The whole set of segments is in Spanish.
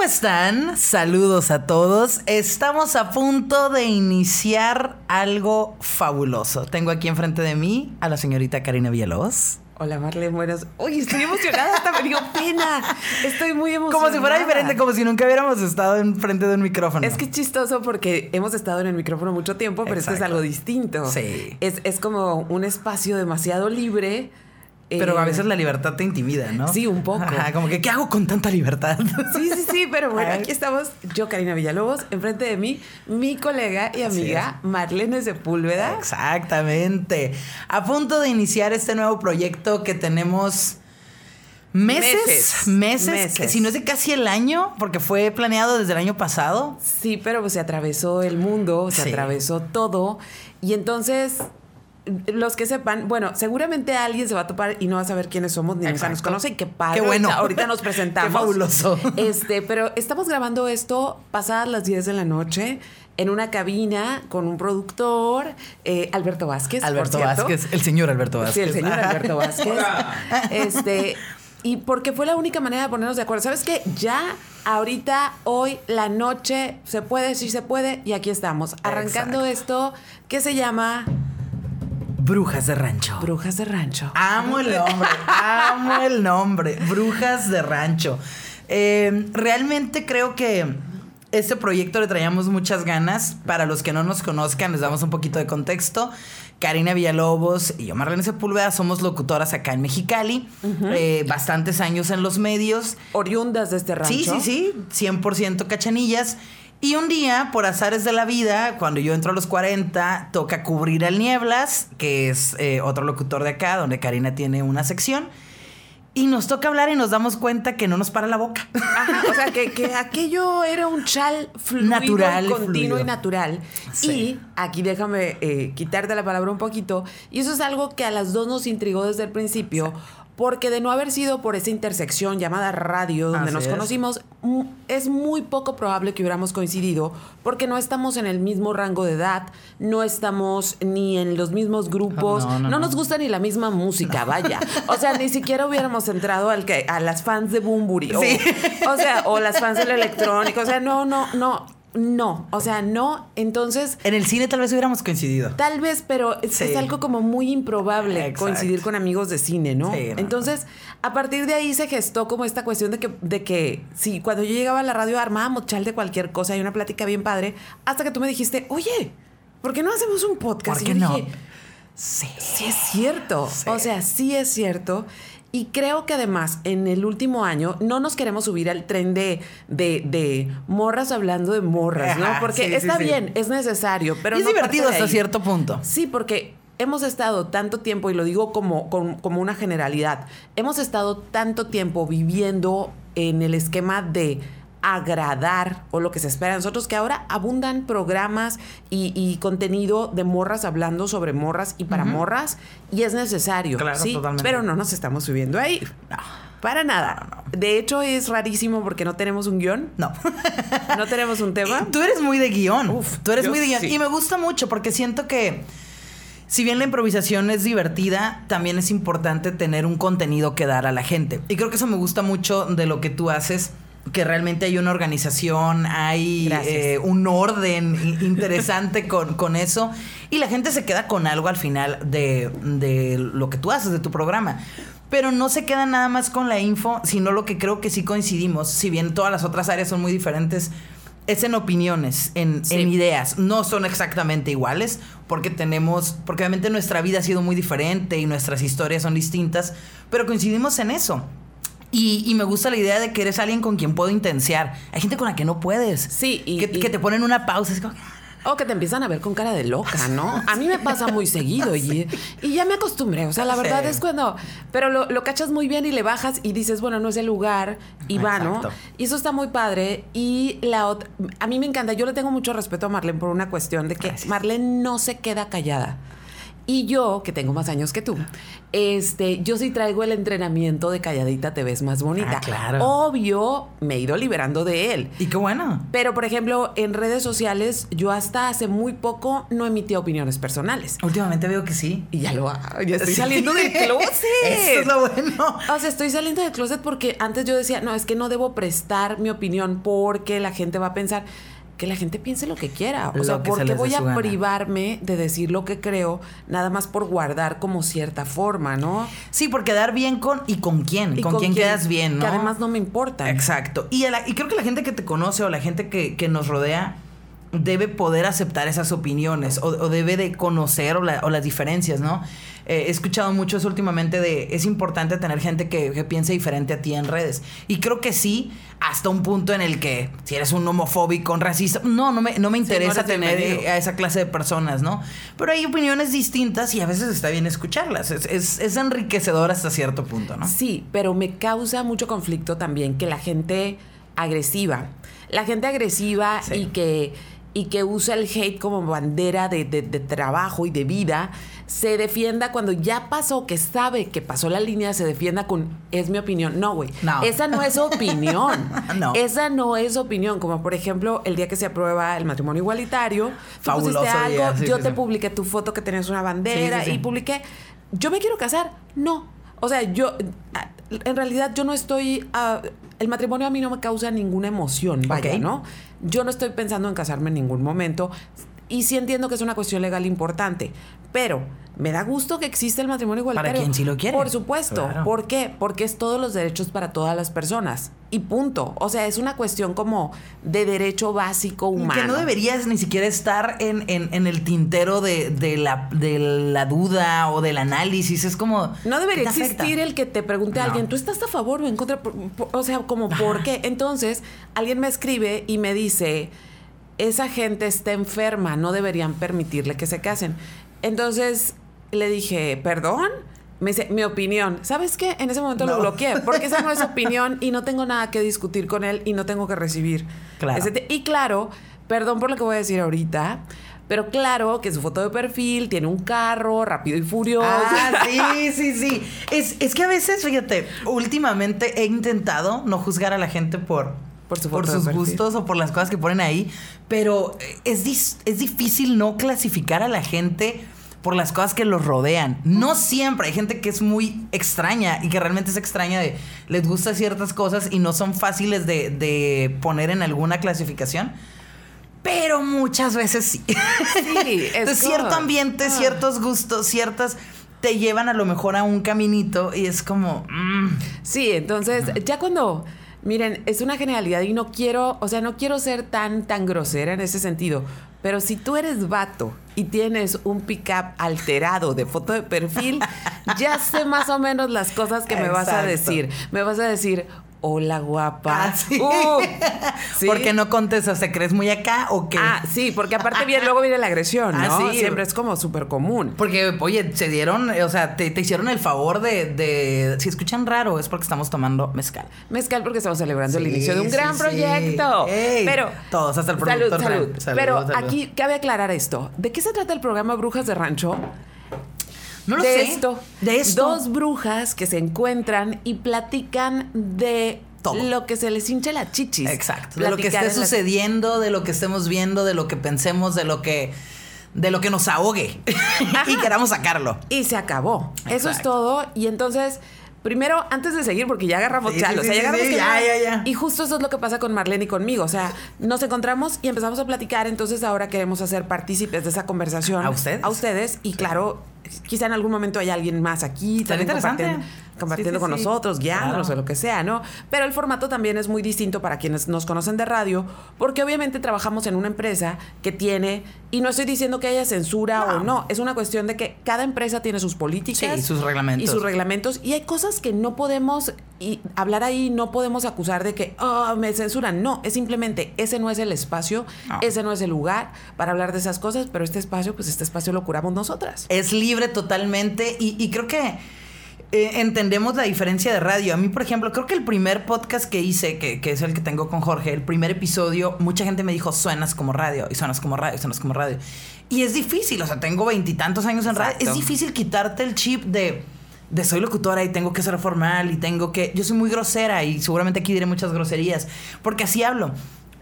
¿Cómo están? Saludos a todos. Estamos a punto de iniciar algo fabuloso. Tengo aquí enfrente de mí a la señorita Karina Villalobos. Hola Marlene, buenas. Uy, estoy emocionada, hasta me dio pena. Estoy muy emocionada. Como si fuera diferente, como si nunca hubiéramos estado enfrente de un micrófono. Es que es chistoso porque hemos estado en el micrófono mucho tiempo, pero esto es algo distinto. Sí. Es, es como un espacio demasiado libre pero a veces la libertad te intimida, ¿no? Sí, un poco. como que, ¿qué hago con tanta libertad? Sí, sí, sí, pero bueno, aquí estamos, yo, Karina Villalobos, enfrente de mí, mi colega y amiga Marlene Sepúlveda. Exactamente. A punto de iniciar este nuevo proyecto que tenemos. Meses, meses, si no es de casi el año, porque fue planeado desde el año pasado. Sí, pero pues se atravesó el mundo, se atravesó todo. Y entonces los que sepan, bueno, seguramente alguien se va a topar y no va a saber quiénes somos ni nos conocen. Qué padre. Qué bueno. Ahorita nos presentamos. Qué fabuloso. Este, pero estamos grabando esto pasadas las 10 de la noche en una cabina con un productor, eh, Alberto Vázquez. Alberto Vázquez, el señor Alberto Vázquez. Sí, el señor Alberto Vázquez. este, y porque fue la única manera de ponernos de acuerdo. ¿Sabes qué? Ya ahorita, hoy, la noche, se puede, sí se puede, y aquí estamos, arrancando esto que se llama Brujas de Rancho. Brujas de Rancho. Amo el nombre, amo el nombre. Brujas de Rancho. Eh, realmente creo que este proyecto le traíamos muchas ganas. Para los que no nos conozcan, les damos un poquito de contexto. Karina Villalobos y yo, Marlene Sepúlveda, somos locutoras acá en Mexicali. Eh, bastantes años en los medios. Oriundas de este rancho. Sí, sí, sí. 100% cachanillas. Y un día, por azares de la vida, cuando yo entro a los 40, toca cubrir el Nieblas, que es eh, otro locutor de acá, donde Karina tiene una sección. Y nos toca hablar y nos damos cuenta que no nos para la boca. o sea, que, aquello era un chal fluido, natural, continuo y natural. Y aquí déjame eh, quitarte la palabra un poquito. Y eso es algo que a las dos nos intrigó desde el principio porque de no haber sido por esa intersección llamada radio donde nos conocimos, es muy poco probable que hubiéramos coincidido, porque no estamos en el mismo rango de edad, no estamos ni en los mismos grupos, no, nos gusta ni la misma música, vaya. O sea, ni siquiera hubiéramos entrado al que, a las fans de Bumburi, o, o sea, o las fans del electrónico, o sea, no, no, no no, o sea, no. Entonces. En el cine tal vez hubiéramos coincidido. Tal vez, pero es, algo como muy improbable coincidir con amigos de cine, ¿no? Entonces, a partir de ahí se gestó como esta cuestión de que, de que sí, cuando yo llegaba a la radio armábamos chal de cualquier cosa y una plática bien padre, hasta que tú me dijiste, oye, ¿por qué no hacemos un podcast? ¿Por qué no? sí. sí es cierto. O sea, sí es cierto. Y creo que además en el último año no nos queremos subir al tren de, de, morras hablando de morras, ¿no? Porque está bien, es necesario, pero... es divertido hasta cierto punto. Sí, porque hemos estado tanto tiempo, y lo digo como, como una generalidad, hemos estado tanto tiempo viviendo en el esquema de agradar o lo que se espera de nosotros, que ahora abundan programas y, contenido de morras hablando sobre morras y para morras, y es necesario. ¿sí? Pero no nos estamos subiendo ahí. Para nada. De hecho, es rarísimo porque no tenemos un guion. No. no tenemos un tema. Tú eres muy de guion. Uf, tú eres muy de guion. Y me gusta mucho porque siento que. Si bien la improvisación es divertida, también es importante tener un contenido que dar a la gente. Y creo que eso me gusta mucho de lo que tú haces que realmente hay una organización, hay eh, un orden interesante con, con, eso y la gente se queda con algo al final de, de, lo que tú haces, de tu programa. Pero no se queda nada más con la info, sino lo que creo que sí coincidimos, si bien todas las otras áreas son muy diferentes, es en opiniones, en, en ideas. No son exactamente iguales, porque tenemos, porque obviamente nuestra vida ha sido muy diferente y nuestras historias son distintas, pero coincidimos en eso. Y, me gusta la idea de que eres alguien con quien puedo intensear. Hay gente con la que no puedes. Sí, y que, te ponen una pausa. o que te empiezan a ver con cara de loca, ¿no? A mí me pasa muy seguido y, y ya me acostumbré. O sea, la verdad es cuando. Pero lo, cachas muy bien y le bajas y dices, bueno, no es el lugar y va, ¿no? Y eso está muy padre. Y la otra. A mí me encanta. Yo le tengo mucho respeto a Marlene por una cuestión de que Marlene no se queda callada. Y yo, que tengo más años que tú, este, yo sí traigo el entrenamiento de calladita te ves más bonita. Ah, claro. Obvio, me he ido liberando de él. Y qué bueno. Pero, por ejemplo, en redes sociales, yo hasta hace muy poco no emitía opiniones personales. Últimamente veo que sí. Y ya lo ya estoy saliendo del closet. Eso es lo bueno. O sea, estoy saliendo del closet porque antes yo decía, no, es que no debo prestar mi opinión porque la gente va a pensar que la gente piense lo que quiera. O sea, ¿por qué voy a privarme de decir lo que creo nada más por guardar como cierta forma, ¿no? Sí, por quedar bien con y con quién, con, quién, quedas bien, ¿no? Que además no me importa. Exacto. Y, y creo que la gente que te conoce o la gente que, que nos rodea debe poder aceptar esas opiniones o, debe de conocer o, las diferencias, ¿no? Eh, he escuchado mucho eso últimamente de es importante tener gente que, piense diferente a ti en redes. Y creo que sí, hasta un punto en el que si eres un homofóbico, un racista, no, no me, no me interesa tener a esa clase de personas, ¿no? Pero hay opiniones distintas y a veces está bien escucharlas. Es, es, enriquecedor hasta cierto punto, ¿no? Sí, pero me causa mucho conflicto también que la gente agresiva, la gente agresiva y que y que usa el hate como bandera de, trabajo y de vida, se defienda cuando ya pasó, que sabe que pasó la línea, se defienda con, es mi opinión. No, güey. No. Esa no es opinión. no. Esa no es opinión. Como por ejemplo, el día que se aprueba el matrimonio igualitario, Fabuloso algo, yo te publiqué tu foto que tenías una bandera y publiqué, yo me quiero casar. No. O sea, yo, en realidad yo no estoy... Ah, el matrimonio a mí no me causa ninguna emoción, vaya, ¿no? Yo no estoy pensando en casarme en ningún momento y sí entiendo que es una cuestión legal importante, pero me da gusto que existe el matrimonio igualitario. Para quien sí lo quiere. Por supuesto. ¿Por qué? Porque es todos los derechos para todas las personas. Y punto. O sea, es una cuestión como de derecho básico humano. Que no deberías ni siquiera estar en, el tintero de, la, de la duda o del análisis. Es como. No debería existir el que te pregunte a alguien, ¿tú estás a favor o en contra? O sea, como, ¿por qué? Entonces, alguien me escribe y me dice esa gente está enferma, no deberían permitirle que se casen. Entonces le dije, ¿perdón? Me dice, mi opinión. ¿Sabes qué? En ese momento lo bloqueé, porque esa no es opinión y no tengo nada que discutir con él y no tengo que recibir. Claro. y claro, perdón por lo que voy a decir ahorita, pero claro que su foto de perfil tiene un carro rápido y furioso. Ah, sí, sí, sí. Es, es que a veces, fíjate, últimamente he intentado no juzgar a la gente por por, sus gustos o por las cosas que ponen ahí. Pero es, es difícil no clasificar a la gente por las cosas que los rodean. No siempre. Hay gente que es muy extraña y que realmente es extraña de les gusta ciertas cosas y no son fáciles de, poner en alguna clasificación. Pero muchas veces sí. Sí, es cierto ambiente, ah. ciertos gustos, ciertas te llevan a lo mejor a un caminito y es como. Mm. Sí, entonces, ya cuando Miren, es una genialidad y no quiero, o sea, no quiero ser tan, tan grosera en ese sentido. Pero si tú eres vato y tienes un pick-up alterado de foto de perfil, ya sé más o menos las cosas que me vas a decir. Me vas a decir, hola guapa. Ah, uh, sí. Porque no contestas, ¿te crees muy acá o qué? Ah, sí, porque aparte bien, luego viene la agresión, ah, ¿no? Siempre es como súper común. Porque, oye, se dieron, o sea, te, hicieron el favor de, si escuchan raro, es porque estamos tomando mezcal. Mezcal porque estamos celebrando el inicio de un gran proyecto. Pero todos, hasta el productor. Salud, salud. Pero aquí cabe aclarar esto. ¿De qué se trata el programa Brujas de Rancho? No lo de sé. Esto, de esto. Dos brujas que se encuentran y platican de todo. Lo que se les hinche la chichis. Exacto. De lo que esté sucediendo, de lo que estemos viendo, de lo que pensemos, de lo que de lo que nos ahogue y queramos sacarlo. Y se acabó. Eso es todo. Y entonces, primero, antes de seguir, porque ya agarramos ya, ya agarramos ya, ya, ya. Y justo eso es lo que pasa con Marlene y conmigo. O sea, nos encontramos y empezamos a platicar. Entonces, ahora queremos hacer partícipes de esa conversación. A ustedes. A ustedes. Y claro, quizá en algún momento hay alguien más aquí también compartiendo, compartiendo con nosotros, guiándonos o lo que sea, ¿no? Pero el formato también es muy distinto para quienes nos conocen de radio, porque obviamente trabajamos en una empresa que tiene, y no estoy diciendo que haya censura o no, es una cuestión de que cada empresa tiene sus políticas y sus reglamentos. Y sus reglamentos, y hay cosas que no podemos y hablar ahí, no podemos acusar de que oh, me censuran. No, es simplemente ese no es el espacio, ese no es el lugar para hablar de esas cosas, pero este espacio, pues este espacio lo curamos nosotras. Es libre totalmente y, creo que eh, entendemos la diferencia de radio. A mí, por ejemplo, creo que el primer podcast que hice, que, que, es el que tengo con Jorge, el primer episodio, mucha gente me dijo, suenas como radio, y suenas como radio, y suenas como radio. Y es difícil, o sea, tengo veintitantos años en radio. Es difícil quitarte el chip de, de soy locutora y tengo que ser formal y tengo que... Yo soy muy grosera y seguramente aquí diré muchas groserías, porque así hablo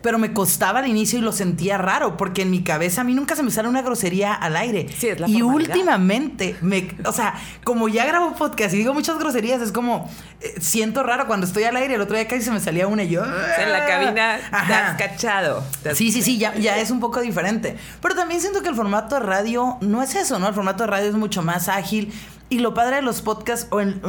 pero me costaba al inicio y lo sentía raro, porque en mi cabeza a mí nunca se me sale una grosería al aire. Sí, es la y últimamente, me, o sea, como ya grabo podcast y digo muchas groserías, es como, eh, siento raro cuando estoy al aire, el otro día casi se me salía una y yo... en la cabina te has cachado. sí, sí, sí, ya, ya es un poco diferente. Pero también siento que el formato de radio no es eso, ¿no? El formato de radio es mucho más ágil. Y lo padre de los podcasts, o en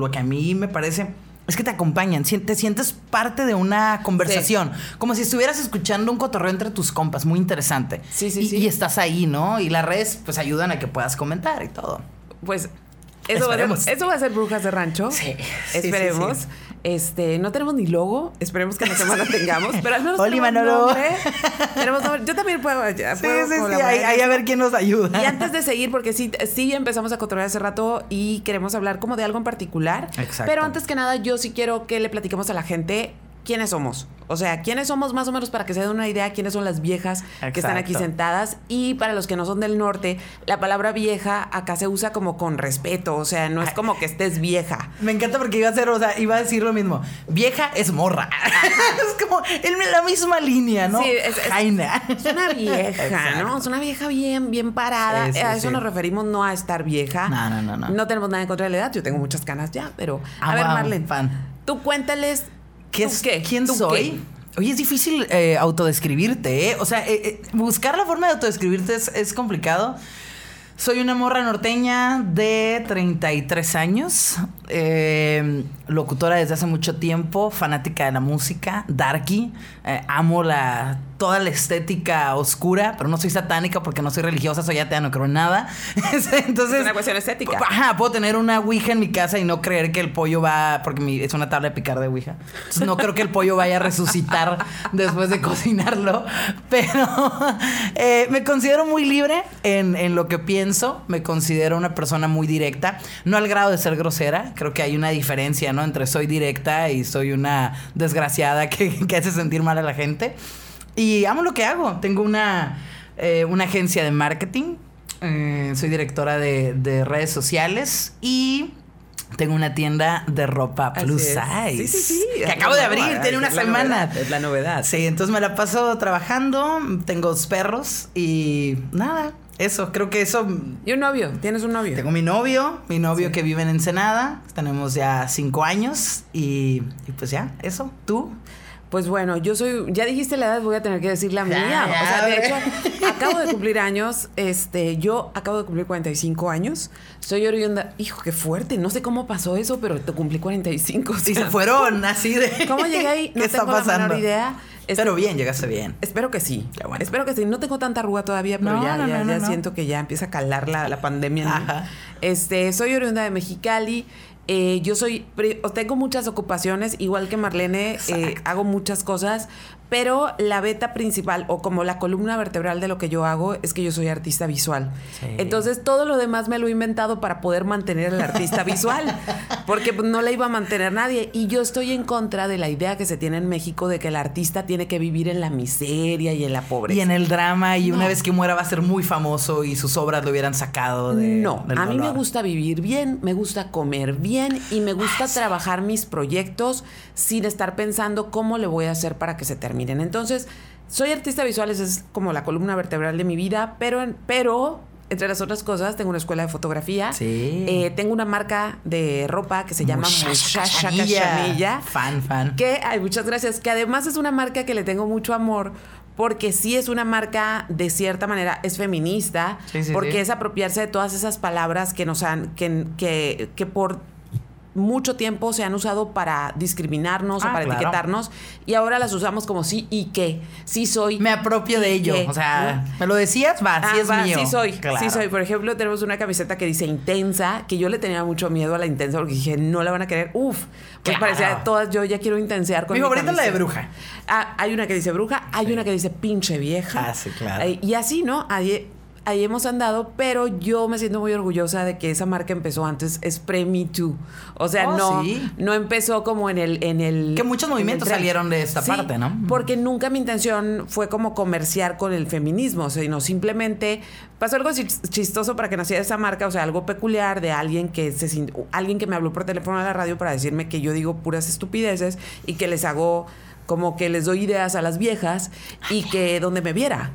lo que a mí me parece es que te acompañan, te sientes parte de una conversación, como si estuvieras escuchando un cotorreo entre tus compas, muy interesante. Sí, sí, y, sí. Y estás ahí, ¿no? Y las redes pues ayudan a que puedas comentar y todo. Pues eso va, a ser, eso va a ser Brujas de Rancho. Sí. Esperemos. Este, no tenemos ni logo, esperemos que la semana tengamos, pero al menos Oli, Manolo. tenemos Yo también puedo, ya, sí, sí, sí, ahí, a ver quién nos ayuda. Y antes de seguir, porque sí, sí empezamos a controlar hace rato y queremos hablar como de algo en particular. Exacto. Pero antes que nada, yo sí quiero que le platiquemos a la gente quiénes somos. O sea, quiénes somos más o menos para que se den una idea quiénes son las viejas que están aquí sentadas. Y para los que no son del norte, la palabra vieja acá se usa como con respeto. O sea, no es como que estés vieja. Me encanta porque iba a ser, o sea, iba a decir lo mismo. Vieja es morra. es como en la misma línea, ¿no? Sí, es, es, una vieja, ¿no? Es una vieja bien, bien parada. a eso nos referimos, no a estar vieja. No, no, no, no. No tenemos nada en contra de la edad. Yo tengo muchas canas ya, pero. a ver, Marlene. Fan. Tú cuéntales ¿Qué es, qué? ¿Quién soy? Oye, es difícil eh, autodescribirte, ¿eh? O sea, eh, eh, buscar la forma de autodescribirte es, es complicado. Soy una morra norteña de 33 años, eh, locutora desde hace mucho tiempo, fanática de la música, darky, eh, amo la toda la estética oscura, pero no soy satánica porque no soy religiosa, soy atea, no creo en nada. Entonces, es una cuestión estética. Ajá, puedo tener una ouija en mi casa y no creer que el pollo va, porque es una tabla de picar de ouija. Entonces no creo que el pollo vaya a resucitar después de cocinarlo, pero eh, me considero muy libre en, en lo que pienso, me considero una persona muy directa, no al grado de ser grosera, creo que hay una diferencia, ¿no? Entre soy directa y soy una desgraciada que, que hace sentir mal a la gente. Y amo lo que hago. Tengo una, eh, una agencia de marketing. Eh, soy directora de, de, redes sociales y tengo una tienda de ropa plus size. Sí, sí, sí. Que acabo de abrir, tiene una semana. es la novedad. Sí, entonces me la paso trabajando. Tengo dos perros y nada. Eso, creo que eso. ¿Y un novio? ¿Tienes un novio? Tengo mi novio, mi novio que vive en Ensenada. Tenemos ya cinco años y, y pues ya, eso. ¿Tú? Pues bueno, yo soy, ya dijiste la edad, voy a tener que decir la mía. o sea, de hecho, acabo de cumplir años, este, yo acabo de cumplir 45 años. Soy oriunda, hijo, qué fuerte, no sé cómo pasó eso, pero te cumplí 45. O sea, y se fueron así de. ¿Cómo llegué ahí? No ¿Qué tengo está pasando? la menor idea. Pero bien, llegaste bien. Espero que sí. Bueno. Espero que sí. No tengo tanta arruga todavía, pero No, ya, no, ya, no, siento que ya empieza a calar la, la pandemia. Ajá. Este, soy oriunda de Mexicali. Eh, yo soy, tengo muchas ocupaciones, igual que Marlene, eh, hago muchas cosas, pero la beta principal o como la columna vertebral de lo que yo hago es que yo soy artista visual. Sí. Entonces todo lo demás me lo he inventado para poder mantener al artista visual, porque pues, no la iba a mantener nadie. Y yo estoy en contra de la idea que se tiene en México de que el artista tiene que vivir en la miseria y en la pobreza. Y en el drama, y una vez que muera va a ser muy famoso y sus obras lo hubieran sacado de. No, del a mí me gusta vivir bien, me gusta comer bien y me gusta trabajar mis proyectos sin estar pensando cómo le voy a hacer para que se terminen. Entonces, soy artista visual, esa es como la columna vertebral de mi vida, pero, en- pero entre las otras cosas, tengo una escuela de fotografía. Sí. Eh, tengo una marca de ropa que se llama Muchacha Cachanilla. Cachanilla. Fan, fan. Que, ay, muchas gracias. Que además es una marca que le tengo mucho amor. Porque sí es una marca, de cierta manera, es feminista. Sí, sí, porque sí. es apropiarse de todas esas palabras que nos han, que, que, que por mucho tiempo se han usado para discriminarnos Ah, o para claro. etiquetarnos. Y ahora las usamos como sí y qué. Sí soy. Me apropio de ello. qué, O sea. ¿me lo decías? Va, sí Ah, es va, mío. Sí soy, Claro. sí soy. Por ejemplo, tenemos una camiseta que dice intensa, que yo le tenía mucho miedo a la intensa porque dije, no la van a querer. Uf, pues Claro. parecía todas, yo ya quiero intensear con Mi favorita es la de bruja. Ah, hay una que dice bruja, hay una que dice pinche vieja. Ah, sí, claro. Eh, y así, ¿no? Hay- ahí hemos andado, pero yo me siento muy orgullosa de que esa marca empezó antes, es Pre Me Too. O sea, oh, no, no empezó como en el, en el. Que muchos movimientos salieron de esta parte, ¿no? Porque nunca mi intención fue como comerciar con el feminismo, sino simplemente pasó algo chistoso para que naciera esa marca, o sea, algo peculiar de alguien que se alguien que me habló por teléfono a la radio para decirme que yo digo puras estupideces y que les hago como que les doy ideas a las viejas y que donde me viera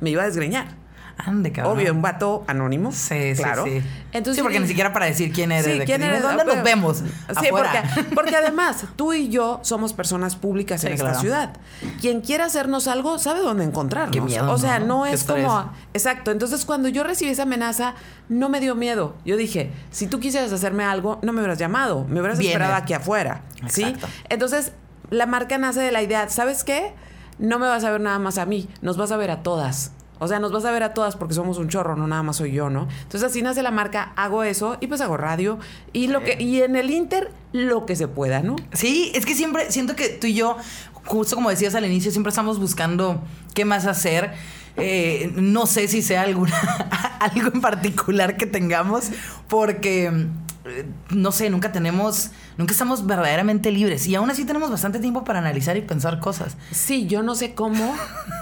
me iba a desgreñar. Ande, cabrón. Obvio, un vato anónimo. Sí, claro. sí, sí. Entonces, sí, porque ni siquiera para decir quién eres. Sí, quién eres. ¿Dónde nos vemos? Sí, porque, porque, además, tú y yo somos personas públicas en esta ciudad. Quien quiera hacernos algo, sabe dónde encontrarnos. Qué miedo, o sea, no, es como... Exacto. Entonces, cuando yo recibí esa amenaza, no me dio miedo. Yo dije, si tú quisieras hacerme algo, no me hubieras llamado. Me hubieras esperado aquí afuera. Exacto. ¿Sí? Entonces, la marca nace de la idea, ¿sabes qué? No me vas a ver nada más a mí, nos vas a ver a todas. O sea, nos vas a ver a todas porque somos un chorro, no nada más soy yo, ¿no? Entonces así nace la marca, hago eso y pues hago radio y lo que y en el Inter lo que se pueda, ¿no? Sí, es que siempre siento que tú y yo, justo como decías al inicio, siempre estamos buscando qué más hacer. Eh, no sé si sea alguna algo en particular que tengamos porque eh, no sé, nunca tenemos, nunca estamos verdaderamente libres y aún así tenemos bastante tiempo para analizar y pensar cosas. Sí, yo no sé cómo,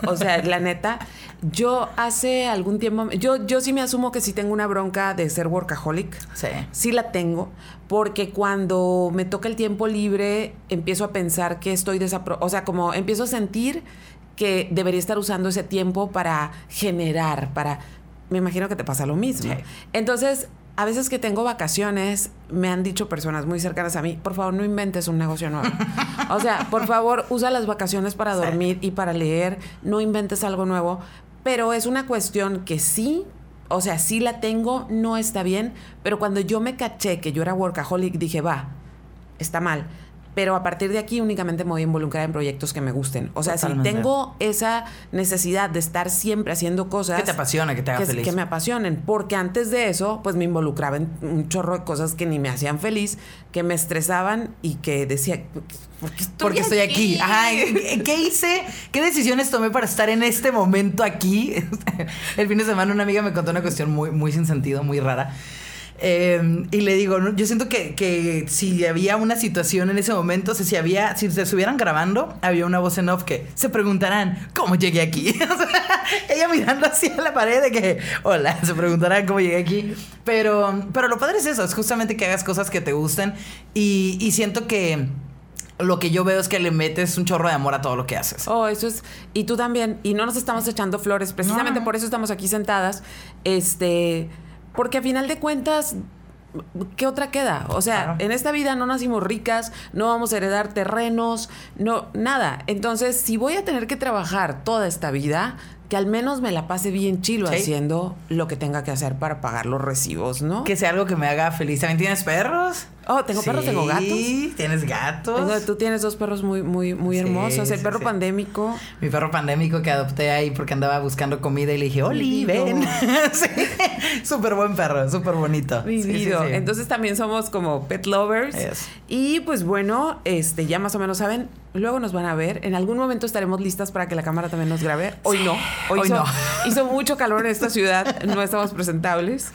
o sea, la neta, yo hace algún tiempo, yo, yo sí me asumo que sí tengo una bronca de ser workaholic. Sí. Sí la tengo, porque cuando me toca el tiempo libre, empiezo a pensar que estoy desapro... O sea, como empiezo a sentir que debería estar usando ese tiempo para generar, para... Me imagino que te pasa lo mismo. Entonces, a veces que tengo vacaciones, me han dicho personas muy cercanas a mí, por favor, no inventes un negocio nuevo. o sea, por favor, usa las vacaciones para dormir y para leer, no inventes algo nuevo. Pero es una cuestión que sí, o sea, sí la tengo, no está bien, pero cuando yo me caché que yo era workaholic, dije, va, está mal pero a partir de aquí únicamente me voy a involucrar en proyectos que me gusten. O sea, si tengo esa necesidad de estar siempre haciendo cosas... Que te apasiona, que te haga feliz. Que me apasionen, porque antes de eso, pues me involucraba en un chorro de cosas que ni me hacían feliz, que me estresaban y que decía, ¿por qué estoy porque estoy aquí? Ay, ¿qué hice? ¿Qué decisiones tomé para estar en este momento aquí? El fin de semana una amiga me contó una cuestión muy, muy sin sentido, muy rara Em, y le digo, yo siento que, que, si había una situación en ese momento, o sea, si había, si se estuvieran grabando, había una voz en off que se preguntarán, ¿cómo llegué aquí? ella mirando hacia la pared de que, hola, se preguntarán cómo llegué aquí. Pero, pero lo padre es eso, es justamente que hagas cosas que te gusten y, y siento que lo que yo veo es que le metes un chorro de amor a todo lo que haces. Oh, eso es. Y tú también. Y no nos estamos echando flores. Precisamente por eso estamos aquí sentadas. Este porque a final de cuentas, ¿qué otra queda? O sea, en esta vida no nacimos ricas, no vamos a heredar terrenos, no, nada. Entonces, si voy a tener que trabajar toda esta vida, que al menos me la pase bien chilo haciendo lo que tenga que hacer para pagar los recibos, ¿no? Que sea algo que me haga feliz. ¿También tienes perros? Oh, tengo perros, tengo gatos. Sí, tienes gatos. tú tienes dos perros muy, muy, muy hermosos. El perro pandémico. Mi perro pandémico que adopté ahí porque andaba buscando comida y le dije, Oli, ven. sí. Súper buen perro, súper bonito. Vivido. Entonces también somos como pet lovers. Y pues bueno, este, ya más o menos saben, luego nos van a ver. En algún momento estaremos listas para que la cámara también nos grabe. Hoy no. Hoy, no. Hizo mucho calor en esta ciudad, no estamos presentables.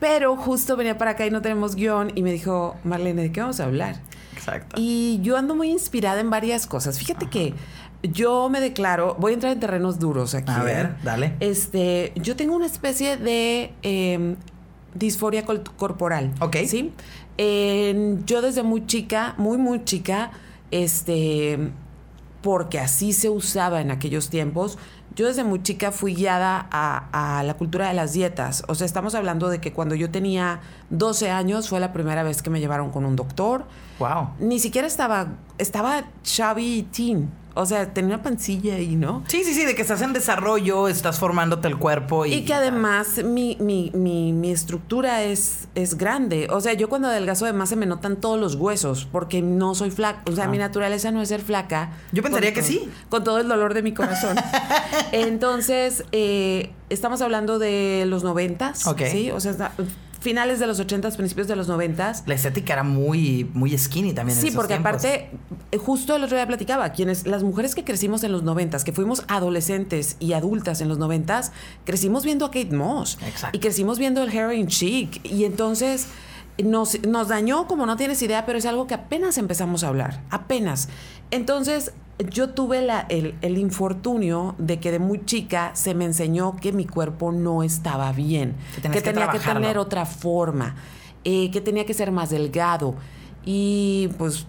Pero justo venía para acá y no tenemos guion y me dijo, Marlene, ¿de qué vamos a hablar? Exacto. Y yo ando muy inspirada en varias cosas. Fíjate que yo me declaro, voy a entrar en terrenos duros aquí. A ver, ¿eh? dale. Este, yo tengo una especie de em, disforia corporal. Ok. Sí. yo desde muy chica, muy, muy chica, este, porque así se usaba en aquellos tiempos, yo desde muy chica fui guiada a, la cultura de las dietas. O sea, estamos hablando de que cuando yo tenía 12 años fue la primera vez que me llevaron con un doctor. Wow. Ni siquiera estaba, estaba chubby teen. O sea, tenía una pancilla ahí, ¿no? Sí, sí, sí, de que estás en desarrollo, estás formándote el cuerpo. Y, y que además mi, mi, mi, mi, estructura es, es grande. O sea, yo cuando adelgazo además se me notan todos los huesos porque no soy flaca. O sea, mi ah. naturaleza no es ser flaca. Yo pensaría que sí. Con todo el dolor de mi corazón. Entonces, eh, estamos hablando de los noventas. Ok. Sí, o sea, finales de los 80s, principios de los 90s. La estética era muy, muy skinny también. Sí, porque aparte, eh, justo el otro día platicaba, quienes, las mujeres que crecimos en los 90s, que fuimos adolescentes y adultas en los 90s, crecimos viendo a Kate Moss. Exacto. Y crecimos viendo el heroin chic. Y entonces nos, nos dañó como no tienes idea, pero es algo que apenas empezamos a hablar. Apenas. Entonces, yo tuve la, el, el, infortunio de que de muy chica se me enseñó que mi cuerpo no estaba bien, que, tenía que tener otra forma, eh, que tenía que ser más delgado. Y pues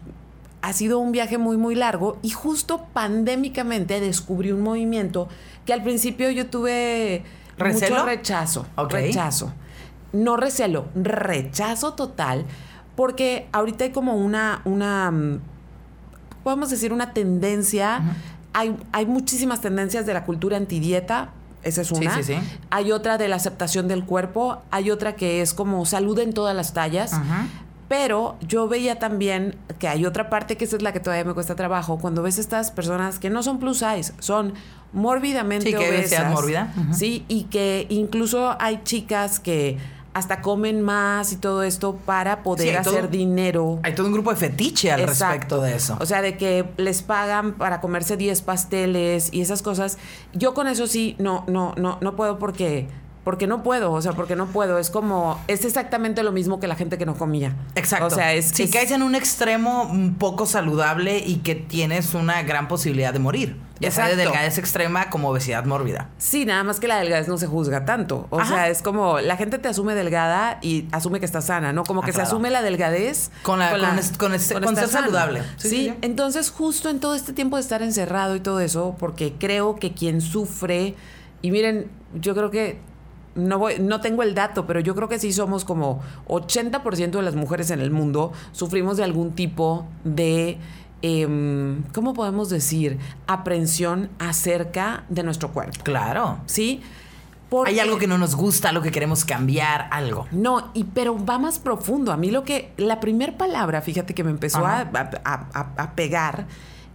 ha sido un viaje muy, muy largo y justo pandémicamente descubrí un movimiento que al principio yo tuve mucho rechazo. Rechazo. No recelo, rechazo total, porque ahorita hay como una, una mm, podemos decir, una tendencia. hay, hay muchísimas tendencias de la cultura antidieta. Esa es una. Sí, sí, sí. Hay otra de la aceptación del cuerpo. Hay otra que es como salud en todas las tallas. Pero yo veía también que hay otra parte que esa es la que todavía me cuesta trabajo. Cuando ves estas personas que no son plus size, son mórbidamente sí, que obesas. mórbida. Sí, y que incluso hay chicas que hasta comen más y todo esto para poder hacer dinero. Hay todo un grupo de fetiche al respecto de eso. O sea, de que les pagan para comerse 10 pasteles y esas cosas. Yo con eso sí no no no no puedo porque porque no puedo, o sea, porque no puedo. Es como, es exactamente lo mismo que la gente que no comía. Exacto. O sea, es. Si caes en un extremo un poco saludable y que tienes una gran posibilidad de morir. Ya sea de delgadez extrema como obesidad mórbida. Sí, nada más que la delgadez no se juzga tanto. O sea, es como la gente te asume delgada y asume que está sana, ¿no? Como ah, que se asume la delgadez con, la, con, con, ser saludable. Sí, entonces justo en todo este tiempo de estar encerrado y todo eso, porque creo que quien sufre, y miren, yo creo que no, voy, no tengo el dato, pero yo creo que sí somos como 80% de las mujeres en el mundo sufrimos de algún tipo de, eh, ¿cómo podemos decir? Aprensión acerca de nuestro cuerpo. Claro. ¿Sí? Hay algo que no nos gusta, algo que queremos cambiar, algo. No, y pero va más profundo. A mí lo que, la primera palabra, fíjate que me empezó a, a pegar,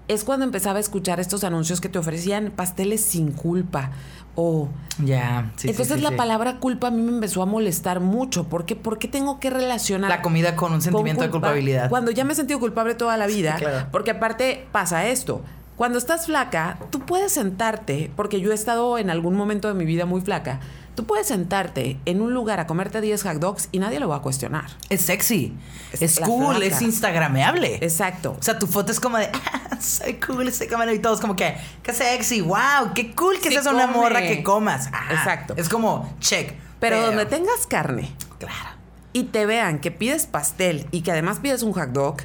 es cuando empezaba a escuchar estos anuncios que te ofrecían pasteles sin culpa o... Ya, sí, Entonces la palabra culpa a mí me empezó a molestar mucho. ¿Por qué, ¿Por qué tengo que relacionar... La comida con un sentimiento de culpabilidad. Cuando ya me he sentido culpable toda la vida. Porque aparte pasa esto. Cuando estás flaca, tú puedes sentarte, porque yo he estado en algún momento de mi vida muy flaca, Tú puedes sentarte en un lugar a comerte 10 hot dogs y nadie lo va a cuestionar. Es sexy. Es, cool, es instagrameable. Exacto. O sea, tu foto es como de, ah, soy cool, estoy comiendo y todos como que, qué sexy, wow, qué cool que seas una morra que comas. Exacto. Es como, check. Pero, donde tengas carne. Claro. Y te vean que pides pastel y que además pides un hot dog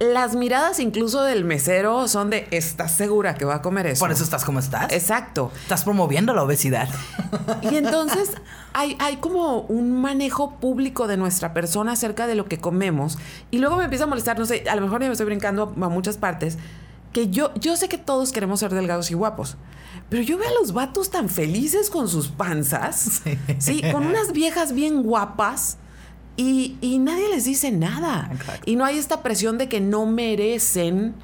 las miradas incluso del mesero son de, ¿estás segura que va a comer eso? Por eso estás como estás. Exacto. Estás promoviendo la obesidad. Y entonces hay, hay como un manejo público de nuestra persona acerca de lo que comemos. Y luego me empieza a molestar, no sé, a lo mejor ya me estoy brincando a muchas partes, que yo, yo sé que todos queremos ser delgados y guapos. Pero yo veo a los vatos tan felices con sus panzas, sí con unas viejas bien guapas y, nadie les dice nada. Y no hay esta presión de que no merecen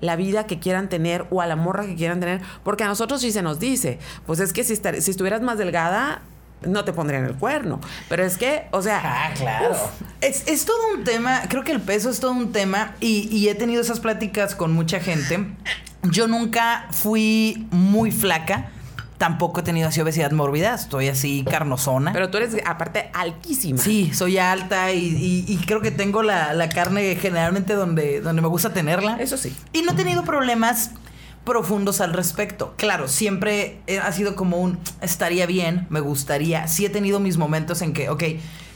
la vida que quieran tener o a la morra que quieran tener, porque a nosotros sí se nos dice, pues es que si, si estuvieras más delgada, no te pondrían el cuerno. Pero es que, o sea. Ah, claro. es, es, todo un tema. Creo que el peso es todo un tema. Y, y, he tenido esas pláticas con mucha gente. Yo nunca fui muy flaca tampoco he tenido así obesidad mórbida, estoy así carnosona. Pero tú eres aparte altísima. Sí, soy alta y, creo que tengo la, carne generalmente donde, donde me gusta tenerla. Eso sí. Y no he tenido problemas profundos al respecto. Claro, siempre ha sido como un estaría bien, me gustaría. Sí he tenido mis momentos en que, ok,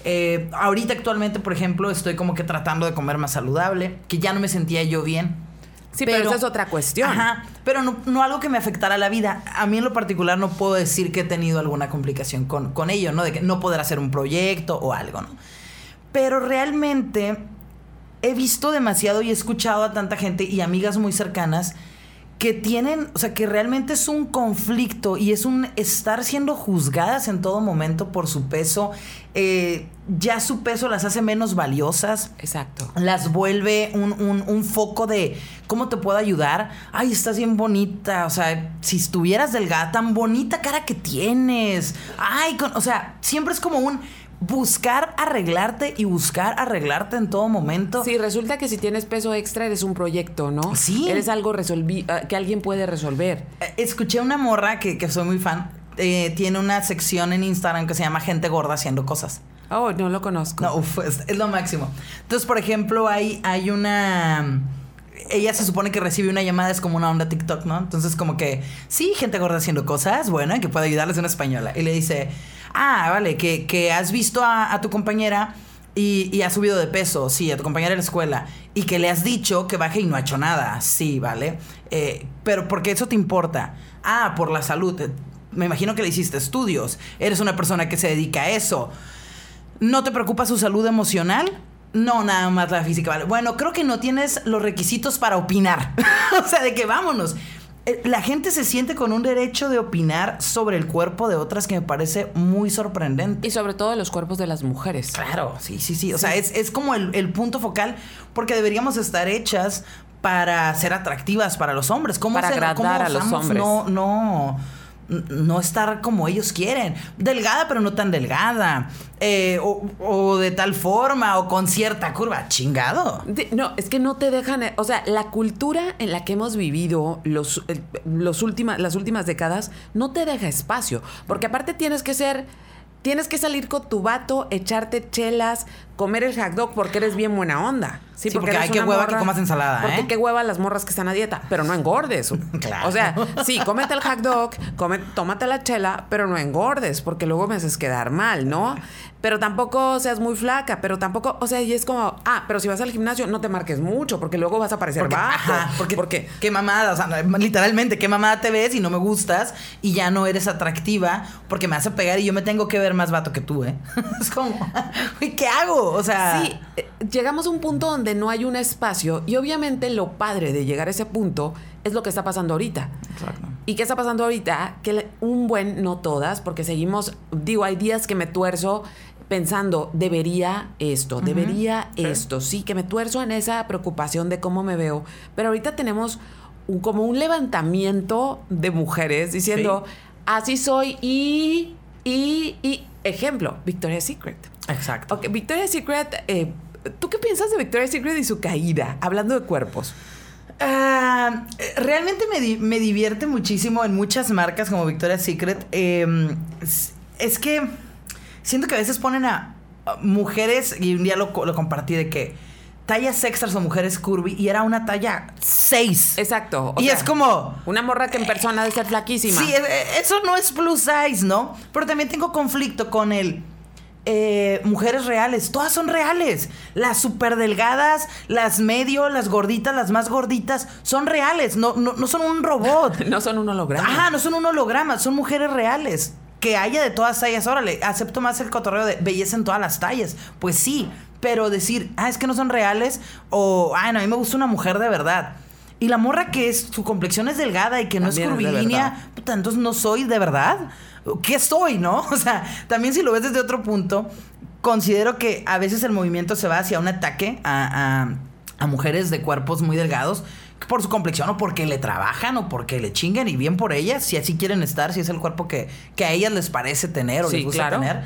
eh, ahorita actualmente, por ejemplo, estoy como que tratando de comer más saludable, que ya no me sentía yo bien Sí, pero, esa es otra cuestión. Ajá, pero no, algo que me afectara la vida. A mí en lo particular no puedo decir que he tenido alguna complicación con, con ello, ¿no? De que no poder hacer un proyecto o algo, ¿no? Pero realmente he visto demasiado y he escuchado a tanta gente y amigas muy cercanas que tienen, o sea, que realmente es un conflicto y es un estar siendo juzgadas en todo momento por su peso. Eh, ya su peso las hace menos valiosas. Exacto. Las vuelve un, un, foco de cómo te puedo ayudar. Ay, estás bien bonita. O sea, si estuvieras delgada, tan bonita cara que tienes. Ay, o sea, siempre es como un buscar arreglarte y buscar arreglarte en todo momento. Sí, resulta que si tienes peso extra eres un proyecto, ¿no? Sí. Eres algo ah, que alguien puede resolver. Eh, escuché una morra que, que soy muy fan. Eh, tiene una sección en Instagram que se llama Gente Gorda haciendo cosas. Oh, no lo conozco. No, uf, es, lo máximo. Entonces, por ejemplo, hay, hay una ella se supone que recibe una llamada, es como una onda TikTok, ¿no? Entonces, como que, sí, gente gorda haciendo cosas, bueno, que puede ayudarles una española. Y le dice, ah, vale, que, has visto a, tu compañera y, ha subido de peso, sí, a tu compañera de la escuela, y que le has dicho que baje y no ha hecho nada, sí, vale. Eh, pero porque eso te importa. Ah, por la salud. Me imagino que le hiciste estudios. Eres una persona que se dedica a eso. ¿No te preocupa su salud emocional? No, nada más la física, vale. Bueno, creo que no tienes los requisitos para opinar. o sea, de que vámonos. Eh, la gente se siente con un derecho de opinar sobre el cuerpo de otras que me parece muy sorprendente. Y sobre todo de los cuerpos de las mujeres. Claro, sí, sí, sí. O sea, es, como el, punto focal porque deberíamos estar hechas para ser atractivas para los hombres. ¿Cómo para agradar a los hombres. No, no no estar como ellos quieren. Delgada, pero no tan delgada. Eh, o, de tal forma, o con cierta curva. Chingado. no, es que no te dejan. O sea, la cultura en la que hemos vivido los, los las últimas décadas no te deja espacio. Porque aparte tienes que ser. Tienes que salir con tu vato, echarte chelas, comer el hot dog porque eres bien buena onda. Sí, porque, hay que hueva que comas ensalada. Porque ¿eh? qué hueva las morras que están a dieta, pero no engordes. claro. O sea, sí, cómete el hot dog, come, tómate la chela, pero no engordes, porque luego me haces quedar mal, ¿no? Pero tampoco seas muy flaca, pero tampoco, o sea, y es como, ah, pero si vas al gimnasio, no te marques mucho, porque luego vas a parecer porque, bajo. porque, porque, qué mamada, o sea, literalmente, qué mamada te ves y no me gustas y ya no eres atractiva porque me hace pegar y yo me tengo que ver más vato que tú, ¿eh? es como, ¿qué hago? O sea. Sí, eh, llegamos a un punto donde no hay un espacio y obviamente lo padre de llegar a ese punto es lo que está pasando ahorita. Exacto. ¿Y qué está pasando ahorita? Que un buen, no todas, porque seguimos, digo, hay días que me tuerzo pensando, debería esto, debería esto, sí, que me tuerzo en esa preocupación de cómo me veo, pero ahorita tenemos como un levantamiento de mujeres diciendo, así soy y, y, y, ejemplo, Victoria's Secret. Exacto. Ok, Victoria's Secret, eh, ¿tú qué piensas de Victoria's Secret y su caída? Hablando de cuerpos. Ah, realmente me, divierte muchísimo en muchas marcas como Victoria's Secret. Em, es que siento que a veces ponen a mujeres, y un día lo, lo compartí de que tallas extras o mujeres curvy y era una talla 6. Exacto. y es como... Una morra que en persona debe ser flaquísima. Sí, eso no es plus size, ¿no? Pero también tengo conflicto con el eh, mujeres reales. Todas son reales. Las super delgadas, las medio, las gorditas, las más gorditas, son reales. No, no, son un robot. no son un holograma. Ajá, no son un holograma, son mujeres reales. Que haya de todas tallas. Órale, acepto más el cotorreo de belleza en todas las tallas. Pues sí, pero decir, ah, es que no son reales, o, ah, no, a mí me gusta una mujer de verdad. Y la morra que es, su complexión es delgada y que no es curvilínea, puta, entonces no soy de verdad. ¿Qué soy, no? O sea, también si lo ves desde otro punto, considero que a veces el movimiento se va hacia un ataque a, mujeres de cuerpos muy delgados por su complexión o porque le trabajan o porque le chingan y bien por ellas, si así quieren estar, si es el cuerpo que, que a ellas les parece tener o les gusta tener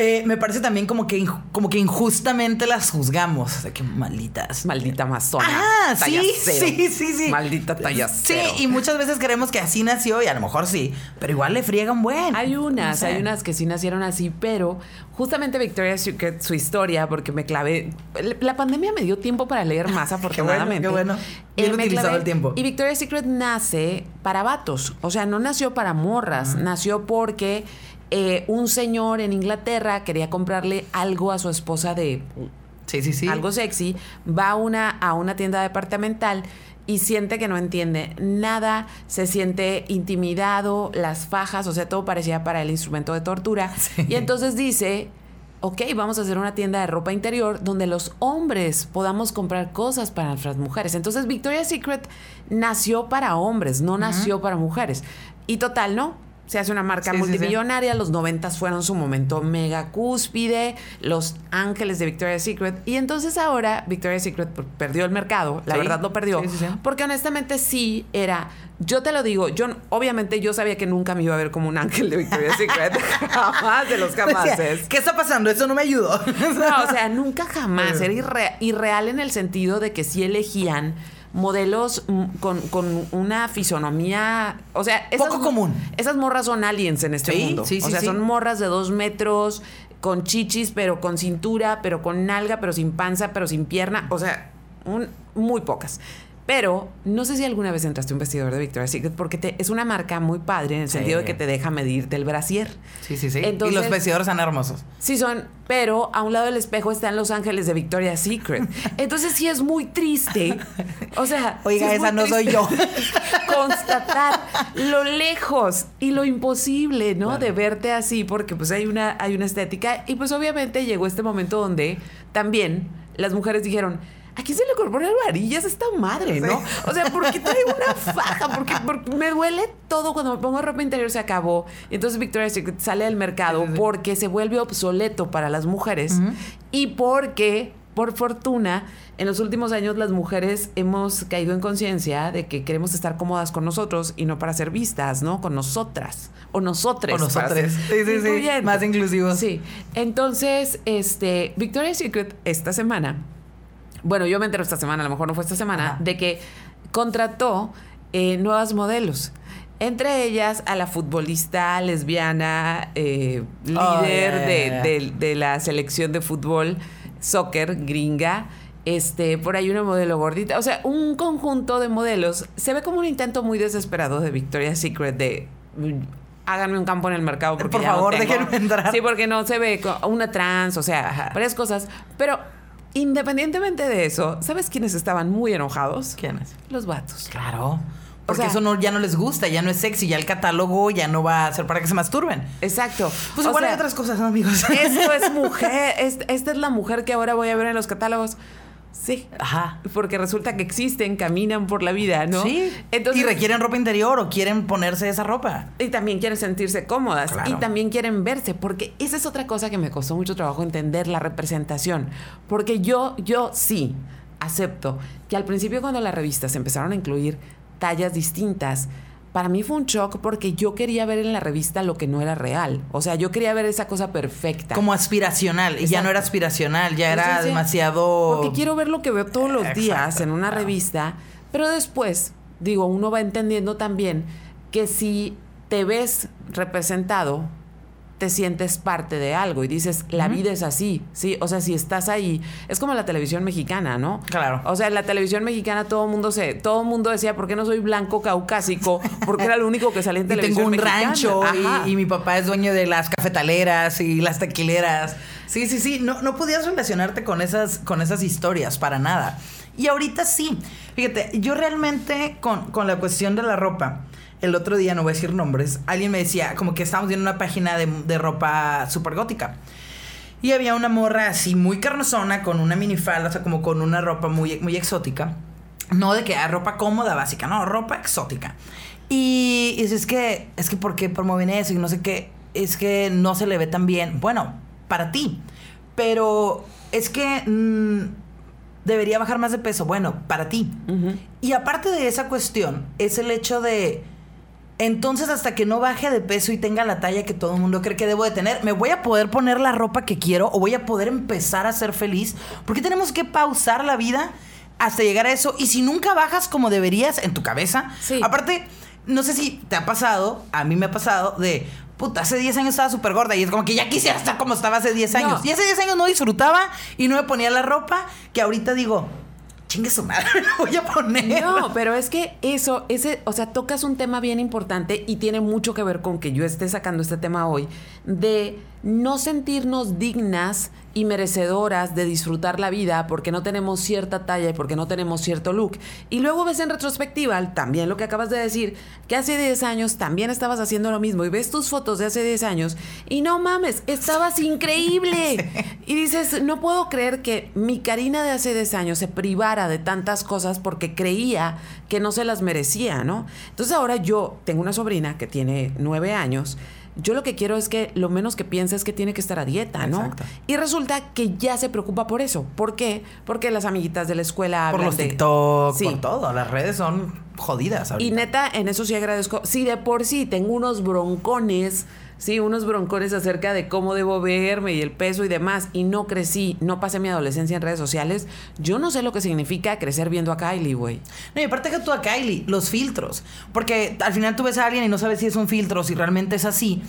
eh, me parece también como que, como que injustamente las juzgamos. O sea, que malditas. Maldita amazona. Ah, sí, sí, sí, sí. Maldita talla Sí, y muchas veces creemos que así nació y a lo mejor sí, pero igual le friegan buen. Hay unas, hay unas que sí nacieron así, pero justamente Victoria's Secret, su historia, porque me clavé. La pandemia me dio tiempo para leer más, afortunadamente. qué bueno, qué bueno. Bien utilizado el tiempo. Y Victoria's Secret nace para vatos. O sea, no nació para morras, nació porque eh, un señor en Inglaterra quería comprarle algo a su esposa de sí, sí, sí. algo sexy, va una, a una tienda departamental y siente que no entiende nada, se siente intimidado, las fajas, o sea, todo parecía para el instrumento de tortura. Y entonces dice, ok, vamos a hacer una tienda de ropa interior donde los hombres podamos comprar cosas para nuestras mujeres. Entonces Victoria's Secret nació para hombres, no nació para mujeres. Y total, ¿no? Se hace una marca multimillonaria. Los noventas fueron su momento mega cúspide. Los ángeles de Victoria's Secret. Y entonces ahora Victoria's Secret perdió el mercado. La verdad lo perdió. Porque honestamente sí era. Yo te lo digo, yo obviamente yo sabía que nunca me iba a ver como un ángel de Victoria's Secret. jamás de los jamases. ¿Qué está pasando? Eso no me ayudó. no, o sea, nunca jamás. Era irreal en el sentido de que sí elegían modelos mm, con, una fisonomía, o sea, esas, poco común. Esas morras son aliens en este mundo. Sí, o sea, son morras de dos metros, con chichis, pero con cintura, pero con nalga, pero sin panza, pero sin pierna. O sea, muy pocas. Pero no sé si alguna vez entraste a un vestidor de Victoria's Secret porque te, es una marca muy padre en el sentido de que te deja medirte el brasier. Sí, sí, sí. y los vestidores son hermosos. Sí, son. Pero a un lado del espejo están los ángeles de Victoria's Secret. Entonces sí es muy triste. O sea. Oiga, esa no soy yo. constatar lo lejos y lo imposible, ¿no? De verte así porque pues hay una, hay una estética. Y pues obviamente llegó este momento donde también las mujeres dijeron ¿a quién se le corpora varillas esta madre, no? O sea, ¿por qué traigo una faja? Porque, me duele todo cuando me pongo ropa interior se acabó. Y entonces Victoria's Secret sale del mercado porque se vuelve obsoleto para las mujeres y porque, por fortuna, en los últimos años las mujeres hemos caído en conciencia de que queremos estar cómodas con nosotros y no para ser vistas, ¿no? Con nosotras o nosotres. O nosotres. Sí, sí, sí. Más inclusivos. Sí. Entonces, este, Victoria's Secret esta semana bueno, yo me entero esta semana, a lo mejor no fue esta semana, de que contrató eh, nuevas modelos. Entre ellas a la futbolista lesbiana, eh, oh, líder De, la selección de fútbol, soccer, gringa. Este, por ahí una modelo gordita. O sea, un conjunto de modelos. Se ve como un intento muy desesperado de Victoria's Secret de mm, háganme un campo en el mercado porque por favor no déjenme entrar sí porque no se ve una trans o sea varias cosas pero Independientemente de eso, ¿sabes quiénes estaban muy enojados? ¿Quiénes? Los vatos. Claro. Porque eso no, ya no les gusta, ya no es sexy, ya el catálogo ya no va a ser para que se masturben. Exacto. Pues igual hay otras cosas, ¿no, amigos? Esto es mujer, esta es la mujer que ahora voy a ver en los catálogos. Sí. Ajá. Porque resulta que existen, caminan por la vida, ¿no? Sí. y requieren ropa interior o quieren ponerse esa ropa. Y también quieren sentirse cómodas. Y también quieren verse. Porque esa es otra cosa que me costó mucho trabajo entender, la representación. Porque yo, yo sí acepto que al principio cuando las revistas empezaron a incluir tallas distintas, para mí fue un shock porque yo quería ver en la revista lo que no era real. O sea, yo quería ver esa cosa perfecta. Como aspiracional. Y ya no era aspiracional, ya era demasiado. Porque quiero ver lo que veo todos los días en una revista. Pero después, digo, uno va entendiendo también que si te ves representado te sientes parte de algo y dices, la vida es así, ¿sí? O sea, si estás ahí, es como la televisión mexicana, ¿no? Claro. O sea, en la televisión mexicana todo el mundo se, todo mundo decía, ¿por qué no soy blanco caucásico? Porque era lo único que salía en televisión tengo un rancho y, mi papá es dueño de las cafetaleras y las tequileras. Sí, sí, sí, no, no podías relacionarte con esas, con esas historias para nada. Y ahorita sí. Fíjate, yo realmente con, con la cuestión de la ropa, el otro día, no voy a decir nombres, alguien me decía, como que estábamos viendo una página de, ropa súper gótica. Y había una morra así muy carnosona con una minifalda, o sea, como con una ropa muy, muy exótica. No de que ah, ropa cómoda básica, no, ropa exótica. Y, y es que, es que, ¿por qué promueven eso? Y no sé qué, es que no se le ve tan bien. Bueno, para ti. Pero es que mm, debería bajar más de peso. Bueno, para ti. Y aparte de esa cuestión, es el hecho de entonces, hasta que no baje de peso y tenga la talla que todo el mundo cree que debo de tener, me voy a poder poner la ropa que quiero o voy a poder empezar a ser feliz. Porque tenemos que pausar la vida hasta llegar a eso. Y si nunca bajas como deberías en tu cabeza, aparte, no sé si te ha pasado, a mí me ha pasado de, puta, hace 10 años estaba súper gorda y es como que ya quisiera estar como estaba hace 10 años. Y hace 10 años no disfrutaba y no me ponía la ropa que ahorita digo, chingue su madre, lo voy a poner. No, pero es que eso, ese, o sea, tocas un tema bien importante y tiene mucho que ver con que yo esté sacando este tema hoy, de no sentirnos dignas y merecedoras de disfrutar la vida porque no tenemos cierta talla y porque no tenemos cierto look. Y luego ves en retrospectiva también lo que acabas de decir, que hace 10 años también estabas haciendo lo mismo y ves tus fotos de hace 10 años y no mames, estabas increíble. Y dices, no puedo creer que mi Karina de hace 10 años se privara de tantas cosas porque creía que no se las merecía, ¿no? Entonces ahora yo tengo una sobrina que tiene 9 años yo lo que quiero es que lo menos que piense es que tiene que estar a dieta, ¿no? Exacto. Y resulta que ya se preocupa por eso. ¿Por qué? Porque las amiguitas de la escuela Por los TikTok, por todo. Las redes son jodidas. Y neta, en eso sí agradezco. Sí, de por sí tengo unos broncones sí, unos broncones acerca de cómo debo verme y el peso y demás, y no crecí, no pasé mi adolescencia en redes sociales, yo no sé lo que significa crecer viendo a Kylie, güey. No, y aparte que tú a Kylie, los filtros, porque al final tú ves a alguien y no sabes si es un filtro, si realmente es así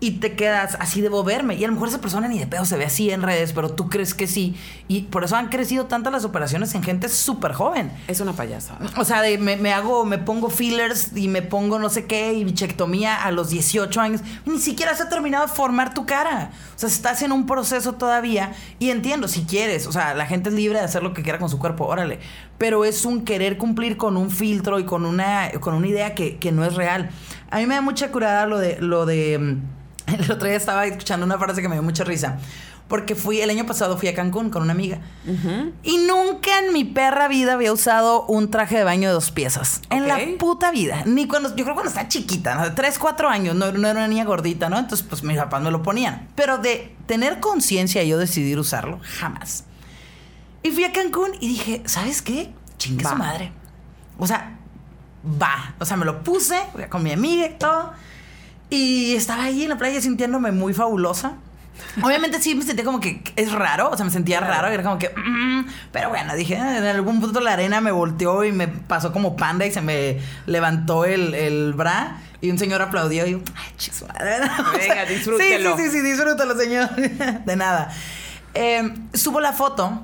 y te quedas así debo verme. Y a lo mejor esa persona ni de pedo se ve así en redes, pero tú crees que sí. Y por eso han crecido tantas las operaciones en gente súper joven. Es una payasa. O sea, de, me, hago, me pongo fillers y me pongo no sé qué y bichectomía a los 18 años. ni siquiera se ha terminado de formar tu cara. O sea, estás en un proceso todavía. Y entiendo, si quieres, o sea, la gente es libre de hacer lo que quiera con su cuerpo, órale. Pero es un querer cumplir con un filtro y con una, con una idea que, que no es real. A mí me da mucha curada lo de, lo de mm, El otro día estaba escuchando una frase que me dio mucha risa. Porque fui, el año pasado fui a Cancún con una amiga. Y nunca en mi perra vida había usado un traje de baño de dos piezas. En la puta vida. Ni cuando, yo creo cuando estaba chiquita, ¿no? de 3, 4 años, no, no, era una niña gordita, ¿no? Entonces, pues mis papás me lo ponían. Pero de tener conciencia y yo decidir usarlo, jamás. Y fui a Cancún y dije, ¿sabes qué? Chingue su madre. O sea, va. O sea, me lo puse con mi amiga y todo. Y estaba ahí en la playa sintiéndome muy fabulosa. Obviamente sí me sentía como que es raro, o sea, me sentía raro, era como que, mm", pero bueno, dije, en algún punto la arena me volteó y me pasó como panda y se me levantó el, el bra y un señor aplaudió y yo, ay, chis, Venga, disfrútelo. Sí, sí, sí, sí, disfrútelo, señor. de nada. Em, subo la foto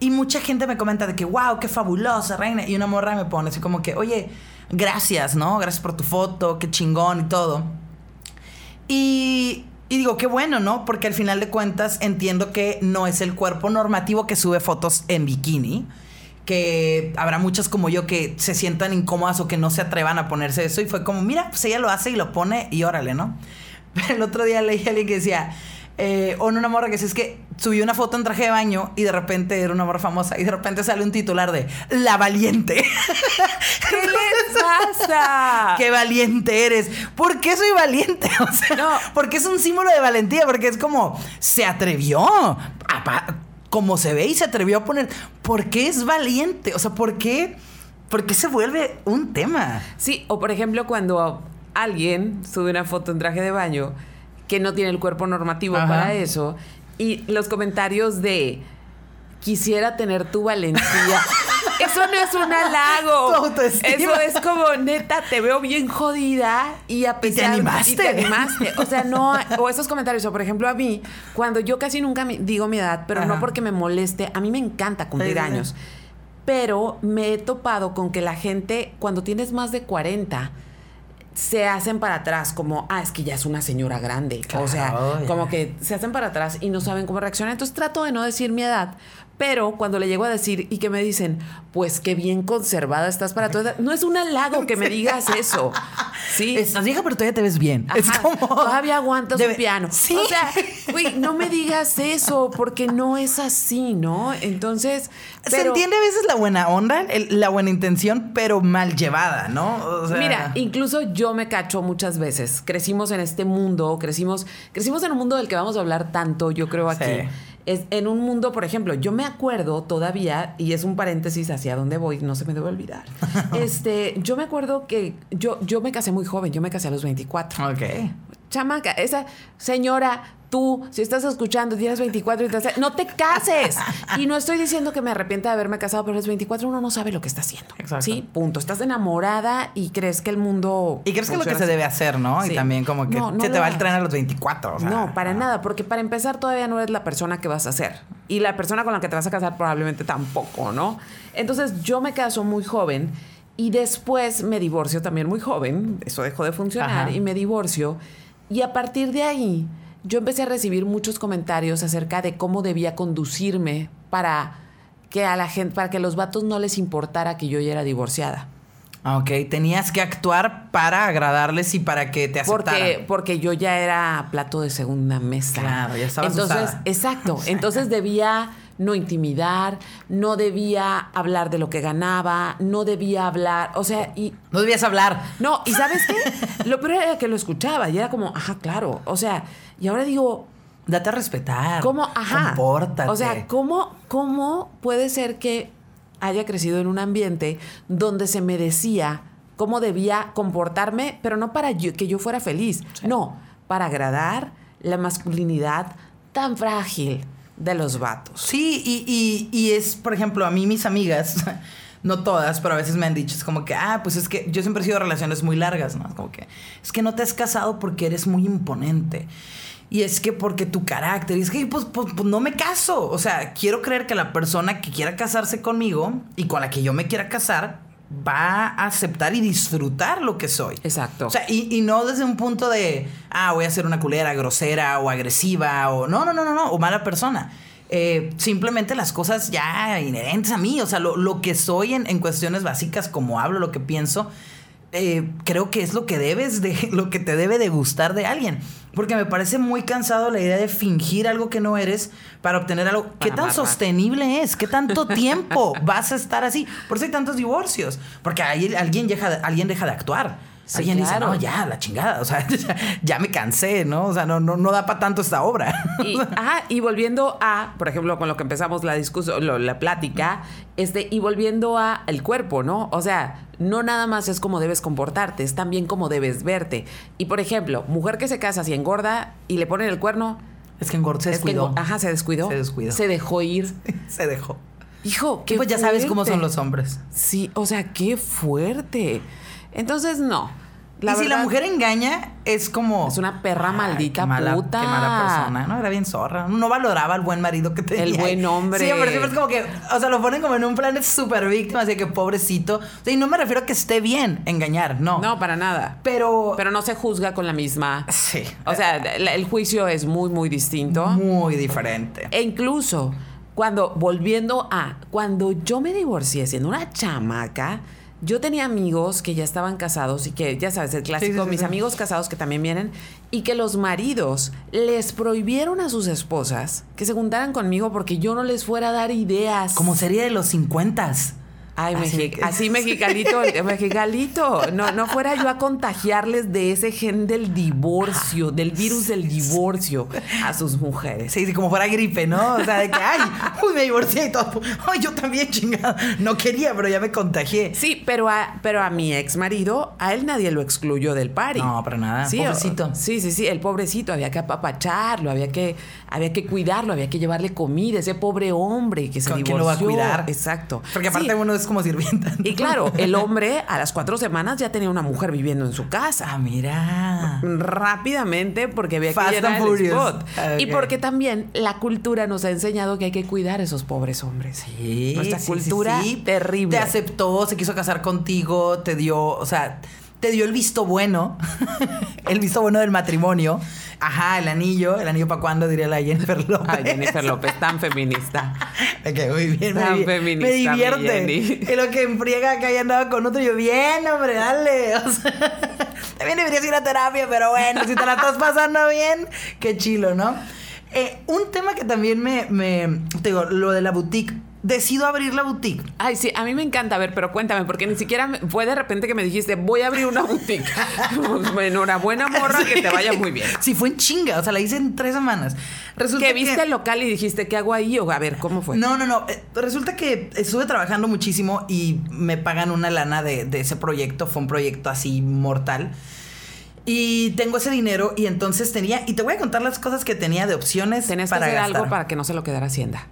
y mucha gente me comenta de que, wow, qué fabulosa, reina. Y una morra me pone así como que, oye, gracias, ¿no? Gracias por tu foto, qué chingón y todo. Y, digo, qué bueno, ¿no? Porque al final de cuentas entiendo que no es el cuerpo normativo que sube fotos en bikini. Que habrá muchas como yo que se sientan incómodas o que no se atrevan a ponerse eso. Y fue como, mira, pues ella lo hace y lo pone y órale, ¿no? Pero el otro día leí a alguien que decía, eh, o en una morra que es que subió una foto en traje de baño y de repente era una morra famosa y de repente sale un titular de La Valiente. ¿Qué le pasa? Qué valiente eres. ¿Por qué soy valiente? O sea, no. porque es un símbolo de valentía, porque es como se atrevió. como se ve y se atrevió a poner. ¿Por qué es valiente? O sea, ¿por qué? ¿Por qué se vuelve un tema? Sí, o por ejemplo, cuando alguien sube una foto en traje de baño que no tiene el cuerpo normativo para eso. Y los comentarios de quisiera tener tu valentía. Eso no es un halago. Eso es como, neta, te veo bien jodida y a pesar... Y te animaste. Y te animaste. O sea, no... O esos comentarios. O, por ejemplo, a mí, cuando yo casi nunca digo mi edad, pero no porque me moleste, a mí me encanta cumplir años. Pero me he topado con que la gente, cuando tienes más de 40 se hacen para atrás como, ah, es que ya es una señora grande. o sea, como que se hacen para atrás y no saben cómo reaccionar. Entonces trato de no decir mi edad, pero cuando le llego a decir y que me dicen, pues qué bien conservada estás para tu edad, no es un halago que me digas eso. Sí. Estás vieja, pero todavía te ves bien. es como. Todavía aguantas un piano. Sí. O sea, güey, no me digas eso, porque no es así, ¿no? Entonces. Se entiende a veces la buena onda, la buena intención, pero mal llevada, ¿no? Mira, incluso yo me cacho muchas veces. Crecimos en este mundo, crecimos, crecimos en un mundo del que vamos a hablar tanto, yo creo, aquí. Sí es en un mundo, por ejemplo, yo me acuerdo todavía, y es un paréntesis hacia dónde voy, no se me debe olvidar. este, yo me acuerdo que yo, yo me casé muy joven, yo me casé a los 24. Ok. Chamaca, esa señora tú, si estás escuchando, tienes 24 y te no te cases. Y no estoy diciendo que me arrepienta de haberme casado, pero a los 24 uno no sabe lo que está haciendo. Exacto. Sí, punto. Estás enamorada y crees que el mundo. Y crees que es lo que se debe hacer, ¿no? Y también como que se te va el tren a los 24. no, para nada, porque para empezar todavía no eres la persona que vas a ser. Y la persona con la que te vas a casar probablemente tampoco, ¿no? Entonces yo me caso muy joven. Y después me divorcio también muy joven, eso dejó de funcionar y me divorcio. Y a partir de ahí, yo empecé a recibir muchos comentarios acerca de cómo debía conducirme para que a la gente, para que a los vatos no les importara que yo ya era divorciada. Ah, ok, tenías que actuar para agradarles y para que te aceptaran. Porque, porque yo ya era plato de segunda mesa. Claro, ya estabas Entonces, exacto. Entonces debía no intimidar, no debía hablar de lo que ganaba, no debía hablar, o sea, y... No debías hablar. No, y ¿sabes qué? Lo peor era que lo escuchaba y era como, ajá, claro, o sea, y ahora digo... Date a respetar. ¿Cómo? Ajá. Compórtate. O sea, ¿cómo, ¿cómo puede ser que haya crecido en un ambiente donde se me decía cómo debía comportarme, pero no para que yo fuera feliz, no, para agradar la masculinidad tan frágil de los vatos. Sí, y, y, es, por ejemplo, a mí mis amigas, no todas, pero a veces me han dicho, es como que, ah, pues es que yo siempre he sido relaciones muy largas, ¿no? Como que, es que no te has casado porque eres muy imponente. Y es que porque tu carácter, y es que pues, pues, pues, no me caso. O sea, quiero creer que la persona que quiera casarse conmigo y con la que yo me quiera casar va a aceptar y disfrutar lo que soy. Exacto. O sea, y, y, no desde un punto de, ah, voy a ser una culera grosera o agresiva o no, no, no, no, no, o mala persona. Eh, simplemente las cosas ya inherentes a mí, o sea, lo, lo que soy en, en, cuestiones básicas, como hablo, lo que pienso, eh, creo que es lo que debes de, lo que te debe de gustar de alguien. Porque me parece muy cansado la idea de fingir algo que no eres para obtener algo. ¿Qué tan sostenible es? ¿Qué tanto tiempo vas a estar así? Por eso hay tantos divorcios. Porque ahí alguien deja, alguien deja de actuar. Alguien dice, no, ya, la chingada. O sea, ya, me cansé, ¿no? O sea, no, no, no da para tanto esta obra. Y, y volviendo a, por ejemplo, con lo que empezamos la discusión, la plática, este, y volviendo a el cuerpo, ¿no? O sea, no nada más es como debes comportarte, es también como debes verte. Y por ejemplo, mujer que se casa si engorda y le ponen el cuerno. Es que engorda, se descuidó. ajá, se descuidó. Se descuidó. Se dejó ir. se dejó. Hijo, qué Pues ya sabes cómo son los hombres. Sí, o sea, qué fuerte. Entonces, no y si la mujer engaña, es como. Es una perra maldita mala, puta. Qué mala persona. No, era bien zorra. No valoraba al buen marido que tenía. El buen hombre. Sí, pero siempre es como que. O sea, lo ponen como en un plan súper víctima, así que pobrecito. O sea, y no me refiero a que esté bien engañar, no. No, para nada. Pero. Pero no se juzga con la misma. Sí. O sea, el juicio es muy, muy distinto. Muy diferente. E incluso, cuando, volviendo a. Cuando yo me divorcié siendo una chamaca yo tenía amigos que ya estaban casados y que, ya sabes, el clásico, mis amigos casados que también vienen, y que los maridos les prohibieron a sus esposas que se juntaran conmigo porque yo no les fuera a dar ideas. Como sería de los 50 Ay, así, mexicalito, mexicalito. No, no fuera yo a contagiarles de ese gen del divorcio, del virus del divorcio a sus mujeres. Sí, como fuera gripe, ¿no? O sea, de que, ay, uy, me divorcié y todo. Ay, yo también, chingada. No quería, pero ya me contagié. Sí, pero a, pero a mi ex marido, a él nadie lo excluyó del party. No, para nada. Sí, pobrecito. sí, sí, sí, el pobrecito. Había que apapacharlo, había que, había que cuidarlo, había que llevarle comida. Ese pobre hombre que se ¿Con divorció. lo va a cuidar? Exacto. Porque aparte uno es como sirvienta. Y claro, el hombre a las cuatro semanas ya tenía una mujer viviendo en su casa. Ah, mira. Rápidamente porque había que llenar el spot. Ah, y porque también la cultura nos ha enseñado que hay que cuidar a esos pobres hombres. Sí. Nuestra cultura terrible. Te aceptó, se quiso casar contigo, te dio, o sea, te dio el visto bueno, el visto bueno del matrimonio. Ajá, el anillo, el anillo para cuándo, diría la Jennifer López. Ay, Jennifer López, tan feminista. Ok, muy bien. Tan me, feminista. Me divierte. Y lo que enfriega que haya andado con otro, yo, bien, hombre, dale. O sea, también deberías ir a terapia, pero bueno, si te la estás pasando bien, qué chilo, ¿no? Eh, un tema que también me, me, te digo, lo de la boutique decido abrir la boutique. Ay, sí, a mí me encanta. A ver, pero cuéntame, porque ni siquiera fue de repente que me dijiste, voy a abrir una boutique. Pues, enhorabuena, morra, que te vaya muy bien. Sí, fue en chinga. O sea, la hice en tres semanas. Resulta que viste el local y dijiste, ¿qué hago ahí? O a ver, ¿cómo fue? No, no, no. Eh, resulta que estuve trabajando muchísimo y me pagan una lana de, ese proyecto. Fue un proyecto así mortal. Y tengo ese dinero y entonces tenía, y te voy a contar las cosas que tenía de opciones para que hacer algo para que no se lo quedara Hacienda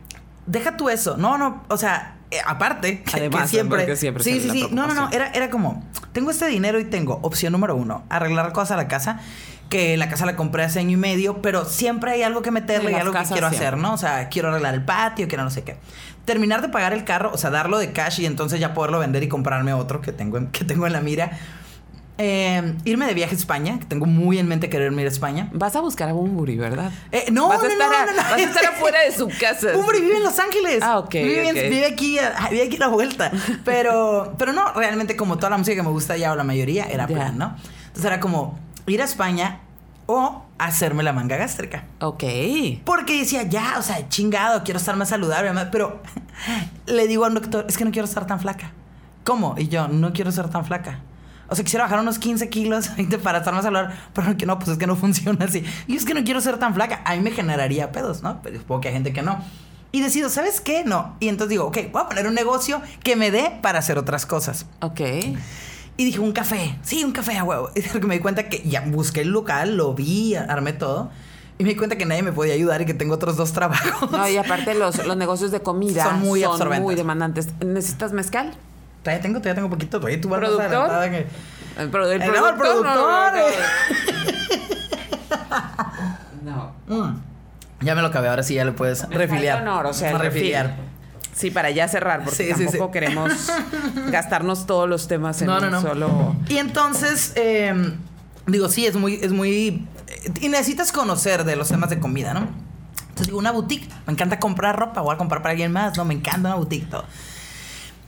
deja tú eso. No, no, o sea, eh, aparte, Además, siempre, siempre. Sí, sí, sí. No, no, no. Era, era como, tengo este dinero y tengo opción número uno, arreglar cosas a la casa. Que la casa la compré hace año y medio, pero siempre hay algo que meterle y algo que quiero hacer, ¿no? O sea, quiero arreglar el patio, quiero no sé qué. Terminar de pagar el carro, o sea, darlo de cash y entonces ya poderlo vender y comprarme otro que tengo que tengo en la mira Eh, irme de viaje a España, que tengo muy en mente querer ir a España. Vas a buscar a Bumburi, ¿verdad? Eh, no, vas a estar no, no, Vas a estar afuera de su casa. Bumburi vive en Los Ángeles. Ah, ok. Vive, vive aquí, vive aquí a la vuelta. Pero, pero no, realmente como toda la música que me gusta ya o la mayoría era plan, ¿no? Entonces era como ir a España o hacerme la manga gástrica. Ok. Porque decía, ya, o sea, chingado, quiero estar más saludable. Pero le digo a un doctor, es que no quiero estar tan flaca. ¿Cómo? Y yo, no quiero ser tan flaca. O sea, quisiera bajar unos 15 kilos para estar más saludable, pero que no, pues es que no funciona así. Y es que no quiero ser tan flaca. A mí me generaría pedos, ¿no? Pero supongo que hay gente que no. Y decido, ¿sabes qué? No. Y entonces digo, ok, voy a poner un negocio que me dé para hacer otras cosas. Ok. Y dije, un café. Sí, un café a huevo. Y que me di cuenta que ya busqué el local, lo vi, armé todo. Y me di cuenta que nadie me podía ayudar y que tengo otros dos trabajos. No, y aparte los, los negocios de comida son muy son muy demandantes. ¿Necesitas mezcal? Todavía tengo, todavía tengo poquito. Todavía tú ¿Productor? Que... El, pro el, el, productor. el productor. No. Mm. Ya me lo acabé, ahora sí ya lo puedes me refiliar. Honor, o sea, refiliar. Sí, para ya cerrar, porque sí, tampoco sí, sí. queremos gastarnos todos los temas en no, no, un no. solo. Y entonces, eh, digo, sí, es muy, es muy. Y necesitas conocer de los temas de comida, ¿no? Entonces digo, una boutique. Me encanta comprar ropa, voy a comprar para alguien más, ¿no? Me encanta una boutique, todo.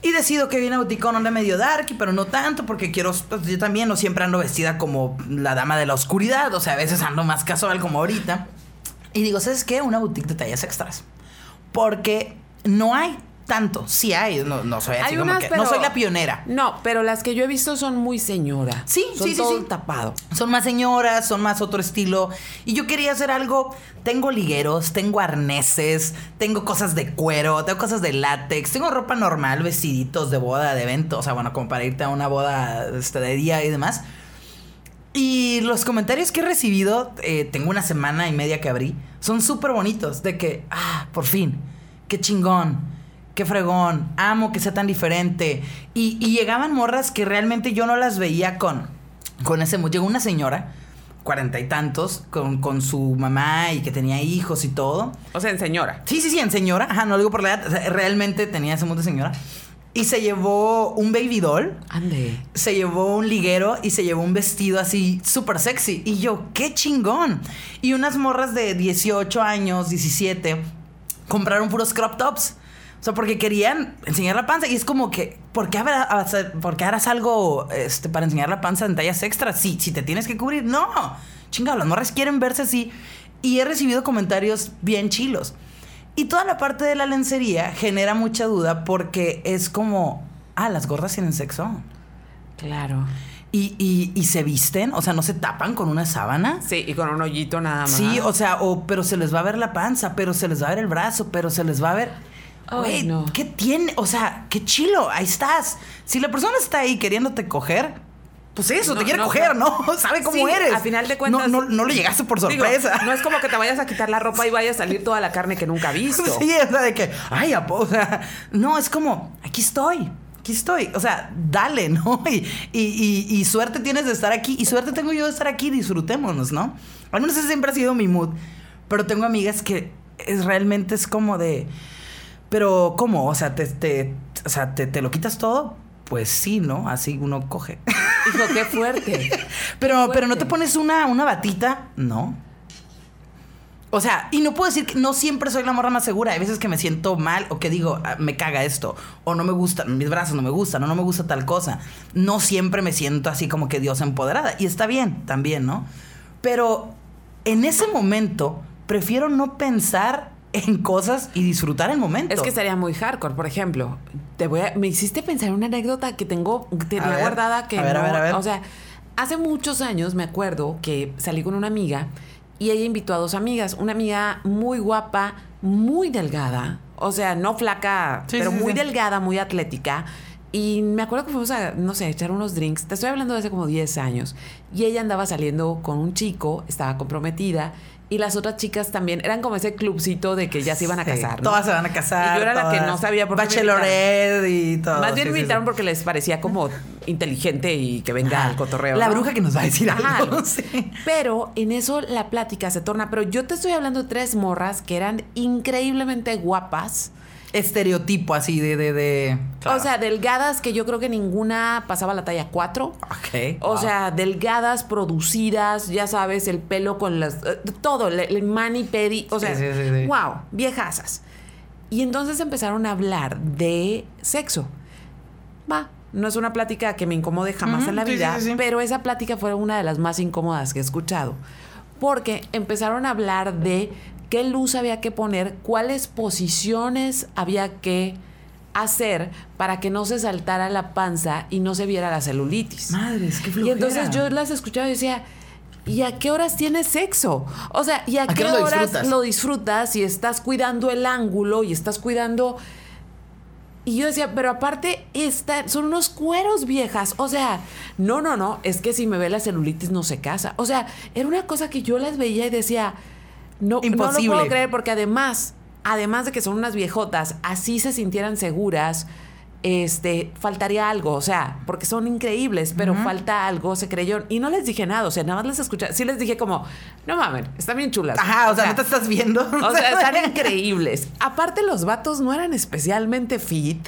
Y decido que viene a Boticón onda medio darky, pero no tanto, porque quiero. Pues, yo también no siempre ando vestida como la dama de la oscuridad. O sea, a veces ando más casual como ahorita. Y digo, ¿sabes qué? Una boutique de tallas extras. Porque no hay tanto. Sí hay, no, no soy así Hay como unas, que. pero- No soy la pionera. No, pero las que yo he visto son muy señora. Sí, son sí, sí, todo sí. tapado. Son más señoras, son más otro estilo. Y yo quería hacer algo. Tengo ligueros, tengo arneses, tengo cosas de cuero, tengo cosas de látex, tengo ropa normal, vestiditos de boda, de evento. O sea, bueno, como para irte a una boda este, de día y demás. Y los comentarios que he recibido, eh, tengo una semana y media que abrí, son súper bonitos. De que, ah, por fin, qué chingón, qué fregón, amo que sea tan diferente. Y, y llegaban morras que realmente yo no las veía con, con ese... Llegó una señora, cuarenta y tantos, con, con su mamá y que tenía hijos y todo. O sea, en señora. Sí, sí, sí, en señora. Ajá, no lo digo por la edad. o sea, realmente tenía ese mundo de señora. Y se llevó un baby doll Ande. se llevó un liguero y se llevó un vestido así súper sexy. Y yo, qué chingón. Y unas morras de 18 años, 17, compraron puros crop tops. O sea, porque querían enseñar la panza. Y es como que, ¿por qué, habrá- por qué harás algo este, para enseñar la panza en tallas extras? Sí, si te tienes que cubrir. No, chingado, las morras quieren verse así. Y he recibido comentarios bien chilos. Y toda la parte de la lencería genera mucha duda porque es como, ah, las gordas tienen sexo. Claro. Y, y, y se visten, o sea, no se tapan con una sábana. Sí, y con un hoyito nada más. Sí, o sea, o pero se les va a ver la panza, pero se les va a ver el brazo, pero se les va a ver. Güey, no. ¿qué tiene? O sea, qué chilo, ahí estás. Si la persona está ahí queriéndote coger, pues eso, No, te quiere no, coger. ¿no? Sabe cómo Sí, eres. a final de cuentas- No, no, no le llegaste por Digo, sorpresa. no es como que te vayas a quitar la ropa y vaya a salir toda la carne que nunca visto. Sí, o sea, de que, ay, o sea, no, es como, aquí estoy, aquí estoy, o sea, dale, ¿no? Y, y, y- y suerte tienes de estar aquí, y suerte tengo yo de estar aquí, disfrutémonos, ¿no? Al menos ese siempre ha sido mi mood, pero tengo amigas que es, realmente es como de, pero ¿cómo? O sea, te, te, o sea, te, te lo quitas todo, pues sí, ¿no? Así uno coge. Hijo, qué fuerte. Pero, pero no te fuerte. pones una, una batita, no. O sea, y no puedo decir que no siempre soy la morra más segura. Hay veces que me siento mal o que digo, "Ah, me caga esto. O no me gustan, mis brazos no me gustan, o no me gusta tal cosa. No siempre me siento así como que Dios empoderada. Y está bien, también, ¿no? Pero en ese momento prefiero no pensar en cosas y disfrutar el momento. Es que estaría muy hardcore, por ejemplo. Te voy a- me hiciste pensar en una anécdota que tengo tenía A ver, guardada que a ver, a ver, a ver. o sea, hace muchos años me acuerdo que salí con una amiga y ella invitó a dos amigas, una amiga muy guapa, muy delgada, o sea, no flaca, Sí, pero sí, muy sí. delgada, muy atlética. Y me acuerdo que fuimos a, no sé, a echar unos drinks. Te estoy hablando de hace como 10 años. Y ella andaba saliendo con un chico, estaba comprometida. Y las otras chicas también eran como ese clubcito de que ya se iban a Sí, casar. ¿no? Todas se van a casar. Y yo era la que no sabía por qué Bachelorette y todo. Más bien sí, me invitaron sí. porque les parecía como inteligente y que venga al cotorreo. La ¿no? bruja que nos va a decir Ajá. algo. sí. Pero en eso la plática se torna. Pero yo te estoy hablando de tres morras que eran increíblemente guapas estereotipo así de... de, O sea, delgadas que yo creo que ninguna pasaba la talla 4. Ok. O sea, delgadas, producidas, ya sabes, el pelo con las... Eh, todo, el, mani pedi. O sea, wow, viejasas. Y entonces empezaron a hablar de sexo. Va, no es una plática que me incomode jamás en la vida, pero esa plática fue una de las más incómodas que he escuchado. Porque empezaron a hablar de qué luz había que poner, cuáles posiciones había que hacer para que no se saltara la panza y no se viera la celulitis. Madres, qué flojera. Y entonces yo las escuchaba y decía, ¿y a qué horas tienes sexo? O sea, ¿y a, qué, horas lo disfrutas y estás cuidando el ángulo y estás cuidando... Y yo decía, pero aparte esta, son unos cueros viejas. O sea, no, no, no, es que si me ve la celulitis no se casa. O sea, era una cosa que yo las veía y decía, no, Imposible. no lo puedo creer porque además, además de que son unas viejotas, así se sintieran seguras, este, faltaría algo, o sea, porque son increíbles, pero falta algo, se creyó. Y no les dije nada, o sea, nada más les escuché. Sí les dije como, no mames, están bien chulas. Ajá, o, sea, no te estás viendo. O sea, están increíbles. Aparte, los vatos no eran especialmente fit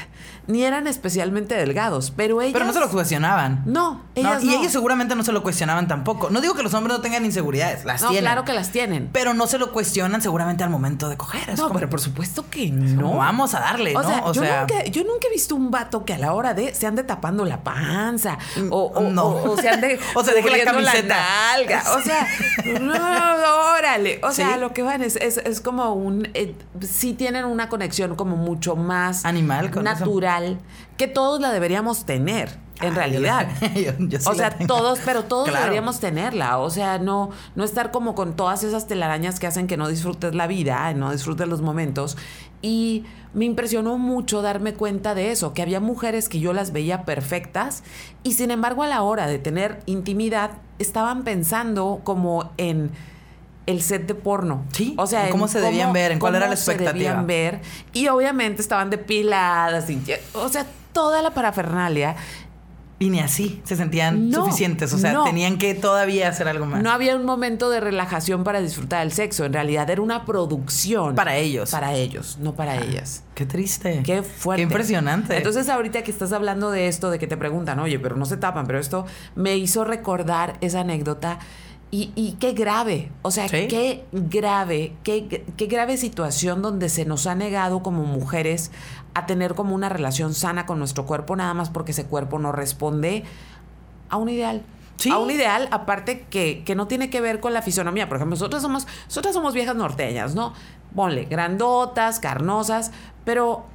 ni eran especialmente delgados, pero ellos... Pero no se lo cuestionaban. No, ellas Y ellos seguramente no se lo cuestionaban tampoco. No digo que los hombres no tengan inseguridades, las no, claro que las tienen. Pero no se lo cuestionan seguramente al momento de coger. no, pero por supuesto que no. Vamos a darle, o Sea, yo, Nunca, yo nunca he visto un vato que a la hora de se ande tapando la panza o, o, no. o, se ande o se deje la camiseta. La O sea, no, órale. O sea, lo que van es, es, como un... Eh, sí tienen una conexión como mucho más... Animal. Con natural que todos la deberíamos tener, en ah, realidad. o sea, todos, pero todos deberíamos tenerla. O sea, no, no estar como con todas esas telarañas que hacen que no disfrutes la vida, no disfrutes los momentos. Y me impresionó mucho darme cuenta de eso, que había mujeres que yo las veía perfectas y sin embargo a la hora de tener intimidad estaban pensando como en el set de porno. Sí. O sea, cómo se debían ver, en cuál era la expectativa. Se debían ver. Y obviamente estaban depiladas, o sea, toda la parafernalia. Y ni así se sentían suficientes. O sea, tenían que todavía hacer algo más. No había un momento de relajación para disfrutar del sexo. En realidad era una producción. Para ellos. Para ellos, no para ah, ellas. Qué triste. Qué fuerte. Qué impresionante. Entonces, ahorita que estás hablando de esto, de que te preguntan, oye, pero no se tapan, pero esto me hizo recordar esa anécdota y, qué grave, o sea, qué grave, qué, qué, grave situación donde se nos ha negado como mujeres a tener como una relación sana con nuestro cuerpo, nada más porque ese cuerpo no responde a un ideal. A un ideal, aparte que, que, no tiene que ver con la fisonomía. Por ejemplo, nosotros somos, nosotras somos viejas norteñas, ¿no? Ponle, grandotas, carnosas, pero,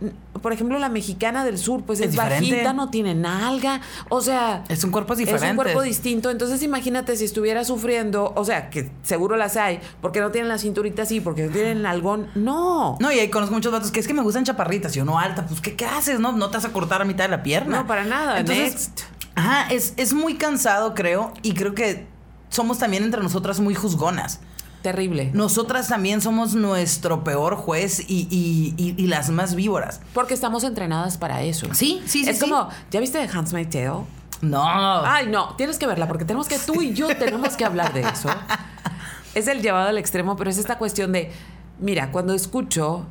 por ejemplo, la mexicana del sur, pues es, bajita, no tiene nalga. O sea. Es un cuerpo diferente. Es un cuerpo distinto. Entonces, imagínate si estuviera sufriendo, o sea, que seguro las hay, porque no tienen la cinturita así, porque no tienen el algón. No. No, y ahí conozco muchos datos que es que me gustan chaparritas y no alta. Pues, ¿qué, haces? No, no te vas a cortar a mitad de la pierna. No, para nada. Next. Ajá, es, es muy cansado, creo, y creo que somos también entre nosotras muy juzgonas. Terrible. Nosotras también somos nuestro peor juez y, y, las más víboras. Porque estamos entrenadas para eso. Sí, sí, sí. Es como, ¿ya viste The Handmaid's Tale? No. Ay, no, tienes que verla porque tenemos que, tú y yo tenemos que hablar de eso. es el llevado al extremo, pero es esta cuestión de, mira, cuando escucho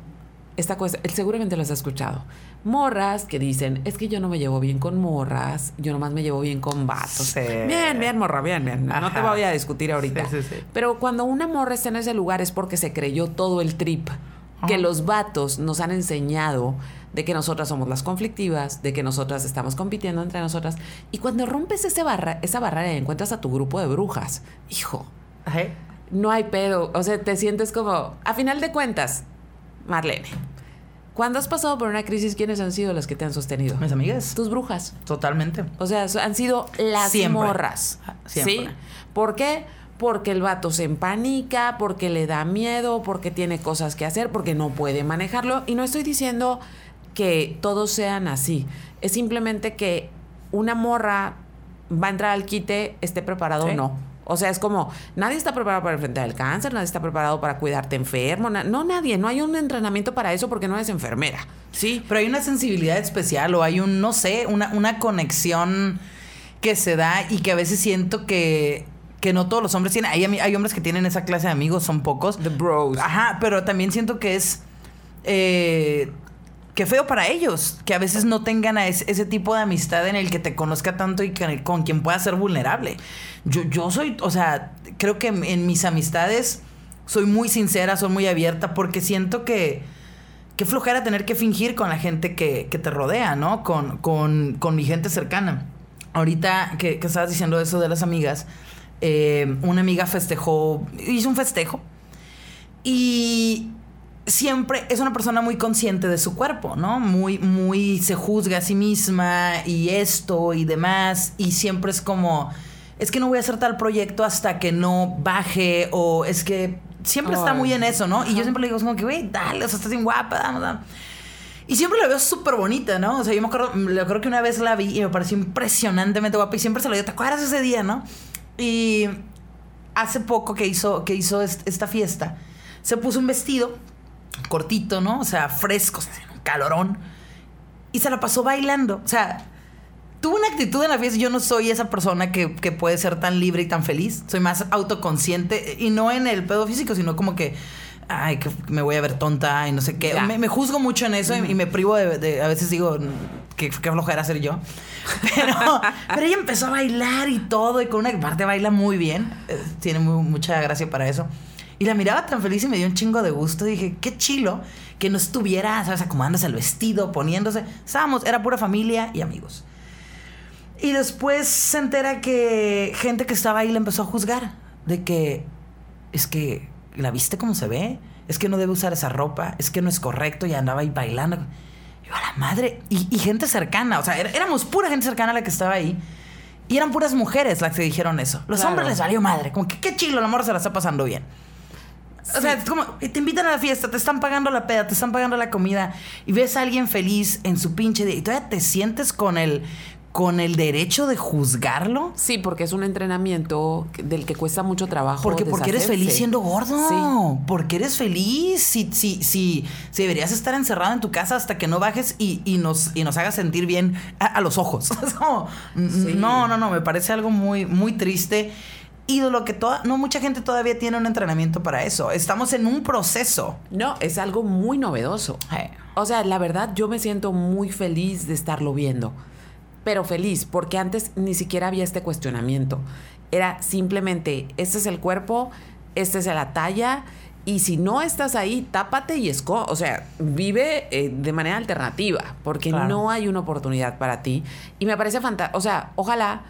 esta cuestión, seguramente lo has escuchado morras que dicen, es que yo no me llevo bien con morras, yo nomás me llevo bien con vatos. Bien, bien, morra, bien, bien. No te voy a discutir ahorita. Pero cuando una morra está en ese lugar es porque se creyó todo el trip que los vatos nos han enseñado de que nosotras somos las conflictivas, de que nosotras estamos compitiendo entre nosotras. Y cuando rompes ese barra, esa barrera y encuentras a tu grupo de brujas, hijo, no hay pedo. O sea, te sientes como, a final de cuentas, Marlene, cuando has pasado por una crisis, ¿quiénes han sido las que te han sostenido? Mis amigas. Tus brujas. Totalmente. O sea, han sido las morras. Ah, siempre. ¿Sí? ¿Por qué? Porque el vato se empanica, porque le da miedo, porque tiene cosas que hacer, porque no puede manejarlo. Y no estoy diciendo que todos sean así. Es simplemente que una morra va a entrar al quite, esté preparado o no. O sea, es como, nadie está preparado para enfrentar el cáncer, nadie está preparado para cuidarte enfermo, no nadie, no hay un entrenamiento para eso porque no eres enfermera, ¿sí? Pero hay una sensibilidad especial o hay un, no sé, una, una conexión que se da y que a veces siento que que no todos los hombres tienen. Hay, hay hombres que tienen esa clase de amigos, son pocos. The bros. Ajá, pero también siento que es. Eh, qué feo para ellos, que a veces no tengan ese, tipo de amistad en el que te conozca tanto y con quien pueda ser vulnerable. Yo, yo soy, o sea, creo que en, mis amistades soy muy sincera, soy muy abierta, porque siento que qué flojera tener que fingir con la gente que, te rodea, ¿no? Con, con, mi gente cercana. Ahorita que, que, estabas diciendo eso de las amigas, eh, una amiga festejó, hizo un festejo y siempre es una persona muy consciente de su cuerpo, ¿no? Muy, muy se juzga a sí misma y esto y demás y siempre es como, es que no voy a hacer tal proyecto hasta que no baje o es que siempre está muy en eso, ¿no? Y yo siempre le digo, como que, güey, dale, o sea, estás bien guapa, vamos, vamos. Y siempre la veo súper bonita, ¿no? O sea, yo me acuerdo, creo que una vez la vi y me pareció impresionantemente guapa y siempre se lo digo, ¿te acuerdas ese día, no? Y hace poco que hizo, que hizo esta fiesta, se puso un vestido cortito, ¿no? O sea, fresco, calorón. Y se la pasó bailando. O sea, tuvo una actitud en la fiesta. Yo no soy esa persona que, puede ser tan libre y tan feliz. Soy más autoconsciente. Y no en el pedo físico, sino como que. Ay, que me voy a ver tonta y no sé qué. Me, juzgo mucho en eso y, me privo de, A veces digo que, que flojera ser yo. Pero, pero ella empezó a bailar y todo. Y con una parte baila muy bien. Eh, tiene mucha gracia para eso. Y la miraba tan feliz y me dio un chingo de gusto. Dije, qué chilo que no estuviera, ¿sabes? Acomodándose el vestido, poniéndose. Estábamos, era pura familia y amigos. Y después se entera que gente que estaba ahí le empezó a juzgar. De que, es que, ¿la viste cómo se ve? Es que no debe usar esa ropa. Es que no es correcto. Y andaba ahí bailando. Yo, a la madre. Y, gente cercana. O sea, éramos pura gente cercana la que estaba ahí. Y eran puras mujeres las que dijeron eso. Los hombres les valió madre. Como que qué chilo, la amor se la está pasando bien. O sea, es como, te invitan a la fiesta, te están pagando la peda, te están pagando la comida y ves a alguien feliz en su pinche día y todavía te sientes con el, con el derecho de juzgarlo. Sí, porque es un entrenamiento del que cuesta mucho trabajo. Porque, porque eres feliz siendo gordo. Sí. Porque eres feliz. Si, si, si, si, deberías estar encerrado en tu casa hasta que no bajes y, y nos, y nos hagas sentir bien a, los ojos. no, no, no, me parece algo muy, muy triste ídolo que toda, no mucha gente todavía tiene un entrenamiento para eso. Estamos en un proceso. No, es algo muy novedoso. O sea, la verdad, yo me siento muy feliz de estarlo viendo. Pero feliz, porque antes ni siquiera había este cuestionamiento. Era simplemente, este es el cuerpo, esta es la talla, y si no estás ahí, tápate y esco. O sea, vive eh, de manera alternativa, porque no hay una oportunidad para ti. Y me parece fantástico. O sea, ojalá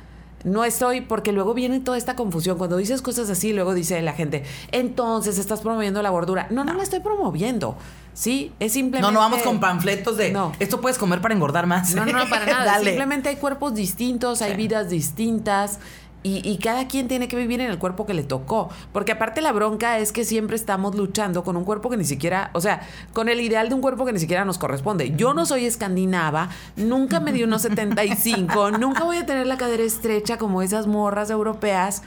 no estoy, porque luego viene toda esta confusión. Cuando dices cosas así, luego dice la gente, entonces estás promoviendo la gordura. No, no, la estoy promoviendo. Sí, es simplemente. No, no vamos con panfletos de no. esto puedes comer para engordar más. No, no, no para nada. simplemente hay cuerpos distintos, hay vidas distintas. Y, cada quien tiene que vivir en el cuerpo que le tocó. Porque aparte la bronca es que siempre estamos luchando con un cuerpo que ni siquiera, o sea, con el ideal de un cuerpo que ni siquiera nos corresponde. Yo no soy escandinava, nunca me di unos 75, nunca voy a tener la cadera estrecha como esas morras europeas.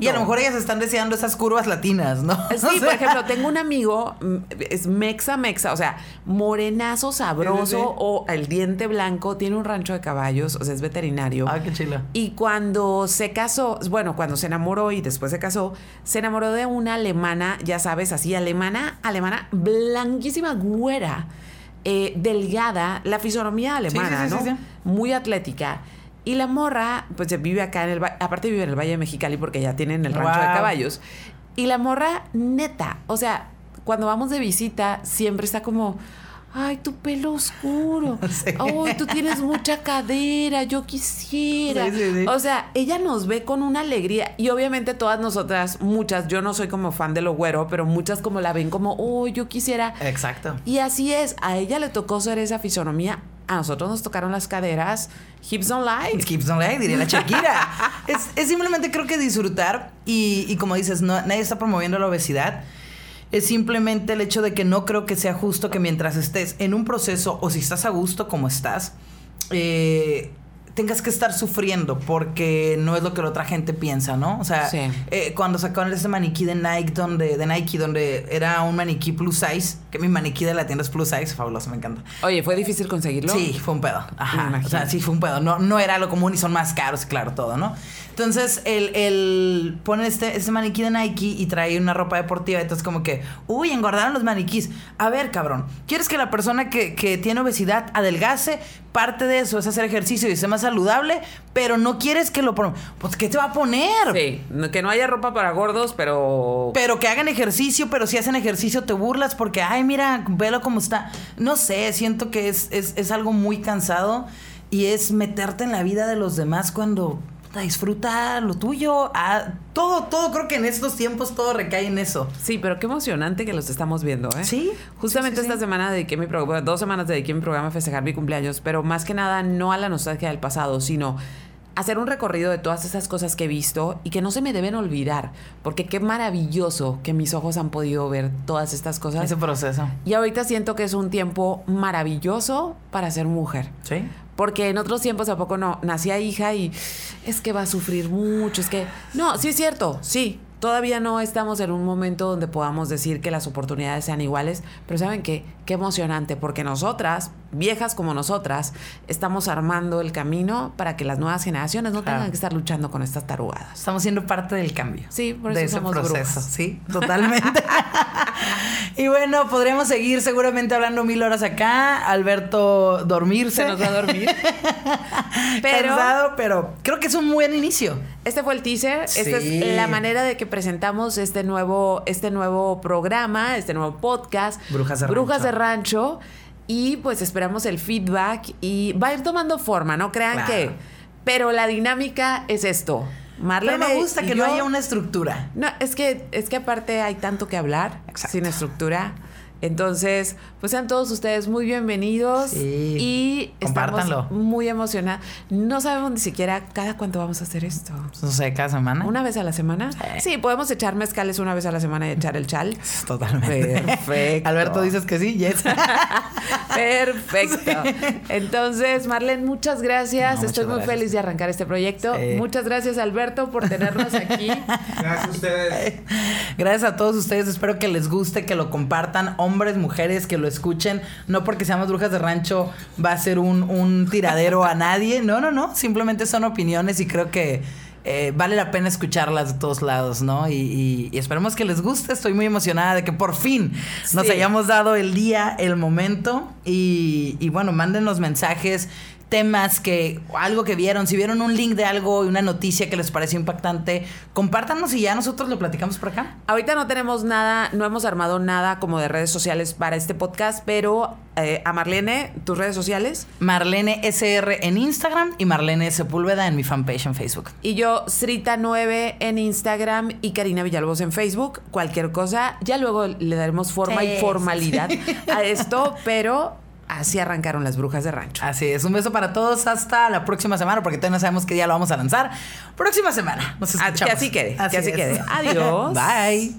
Y a lo mejor ellas están deseando esas curvas latinas, ¿no? Sí, por ejemplo, tengo un amigo, mm, es mexa, mexa, o sea, morenazo, sabroso, o el diente blanco, tiene un rancho de caballos, o sea, es veterinario. Ah, qué chila. Y cuando se casó, bueno, cuando se enamoró y después se casó, se enamoró de una alemana, ya sabes, así, alemana, alemana, blanquísima, güera, eh, delgada, la fisonomía alemana, ¿no? Muy atlética. Y la morra, pues vive acá en el aparte vive en el Valle de Mexicali porque ya tienen el rancho de caballos. Y la morra, neta, o sea, cuando vamos de visita, siempre está como, ay, tu pelo oscuro, ay, tú tienes mucha cadera, yo quisiera. o sea, ella nos ve con una alegría y obviamente todas nosotras, muchas, yo no soy como fan de lo güero, pero muchas como la ven como, oh, yo quisiera. Exacto. Y así es, a ella le tocó ser esa fisonomía a nosotros nos tocaron las caderas hips don't lie. Hips don't lie, diría la Shakira. es, simplemente creo que disfrutar y, como dices, no, nadie está promoviendo la obesidad. Es simplemente el hecho de que no creo que sea justo que mientras estés en un proceso o si estás a gusto como estás, eh, tengas que estar sufriendo porque no es lo que la otra gente piensa, ¿no? O sea, eh, cuando sacaron ese maniquí de Nike donde, de Nike donde era un maniquí plus size, que mi maniquí de la tienda es plus size, fabuloso, me encanta. Oye, ¿fue difícil conseguirlo? Sí, fue un pedo. Ajá. O sea, sí fue un pedo. No, no era lo común y son más caros, claro, todo, ¿no? Entonces, el, el pone este, este maniquí de Nike y trae una ropa deportiva. Entonces, como que, uy, engordaron los maniquís. A ver, cabrón, ¿quieres que la persona que, que tiene obesidad adelgase? Parte de eso es hacer ejercicio y ser más saludable, pero no quieres que lo Pues, ¿qué te va a poner? Sí, que no haya ropa para gordos, pero. Pero que hagan ejercicio, pero si hacen ejercicio te burlas porque, ay, mira, velo cómo está. No sé, siento que es, es, es algo muy cansado y es meterte en la vida de los demás cuando disfruta lo tuyo. Ah, todo, todo, creo que en estos tiempos todo recae en eso. Sí, pero qué emocionante que los estamos viendo, ¿eh? Sí. Justamente esta semana dediqué mi programa, dos semanas dediqué mi programa a festejar mi cumpleaños, pero más que nada no a la nostalgia del pasado, sino hacer un recorrido de todas esas cosas que he visto y que no se me deben olvidar, porque qué maravilloso que mis ojos han podido ver todas estas cosas. Ese proceso. Y ahorita siento que es un tiempo maravilloso para ser mujer. Sí. Porque en otros tiempos a poco no, nacía hija y es que va a sufrir mucho, es que... No, sí es cierto, sí, Todavía no estamos en un momento donde podamos decir que las oportunidades sean iguales, pero saben qué, qué emocionante, porque nosotras, viejas como nosotras, estamos armando el camino para que las nuevas generaciones no tengan que estar luchando con estas tarugadas. Estamos siendo parte del cambio. Sí, por eso de ese proceso, sí, totalmente. y bueno, podríamos seguir seguramente hablando mil horas acá. Alberto dormirse. Se nos va a dormir. pero, pero creo que es un buen inicio. Este fue el teaser. Esta es la manera de que presentamos este nuevo, este nuevo programa, este nuevo podcast. Brujas de Brujas de Rancho. Y pues esperamos el feedback y va a ir tomando forma, no crean que. Pero la dinámica es esto. Marlene Pero me gusta que no haya una estructura. No, es que, es que aparte hay tanto que hablar sin estructura. Entonces, pues sean todos ustedes muy bienvenidos y estamos muy emocionados. No sabemos ni siquiera cada cuánto vamos a hacer esto. No sé, cada semana. ¿Una vez a la semana? Sí, podemos echar mezcales una vez a la semana y echar el chal. Totalmente. Perfecto. Alberto, dices que sí, yes. Perfecto. Entonces, Marlene, muchas gracias. Estoy muy feliz de arrancar este proyecto. Muchas gracias, Alberto, por tenernos aquí. Gracias a ustedes. Gracias a todos ustedes. Espero que les guste, que lo compartan hombres, mujeres que lo escuchen. No porque seamos brujas de rancho va a ser un, tiradero a nadie. No, no, no. Simplemente son opiniones y creo que eh, vale la pena escucharlas de todos lados, ¿no? Y, esperemos que les guste. Estoy muy emocionada de que por fin nos hayamos dado el día, el momento. Y, y bueno, manden los mensajes temas que algo que vieron, si vieron un link de algo y una noticia que les pareció impactante, compártanos y ya nosotros lo platicamos por acá. Ahorita no tenemos nada, no hemos armado nada como de redes sociales para este podcast, pero eh, a Marlene, tus redes sociales. Marlene SR en Instagram y Marlene Sepúlveda en mi fanpage en Facebook. Y yo, Srita9 en Instagram y Karina Villalobos en Facebook. Cualquier cosa, ya luego le daremos forma y formalidad a esto, pero así arrancaron las brujas de rancho. Así es, un beso para todos hasta la próxima semana, porque todavía no sabemos qué día lo vamos a lanzar. Próxima semana. Nos escuchamos. Que así quede, que así quede. Adiós. Bye.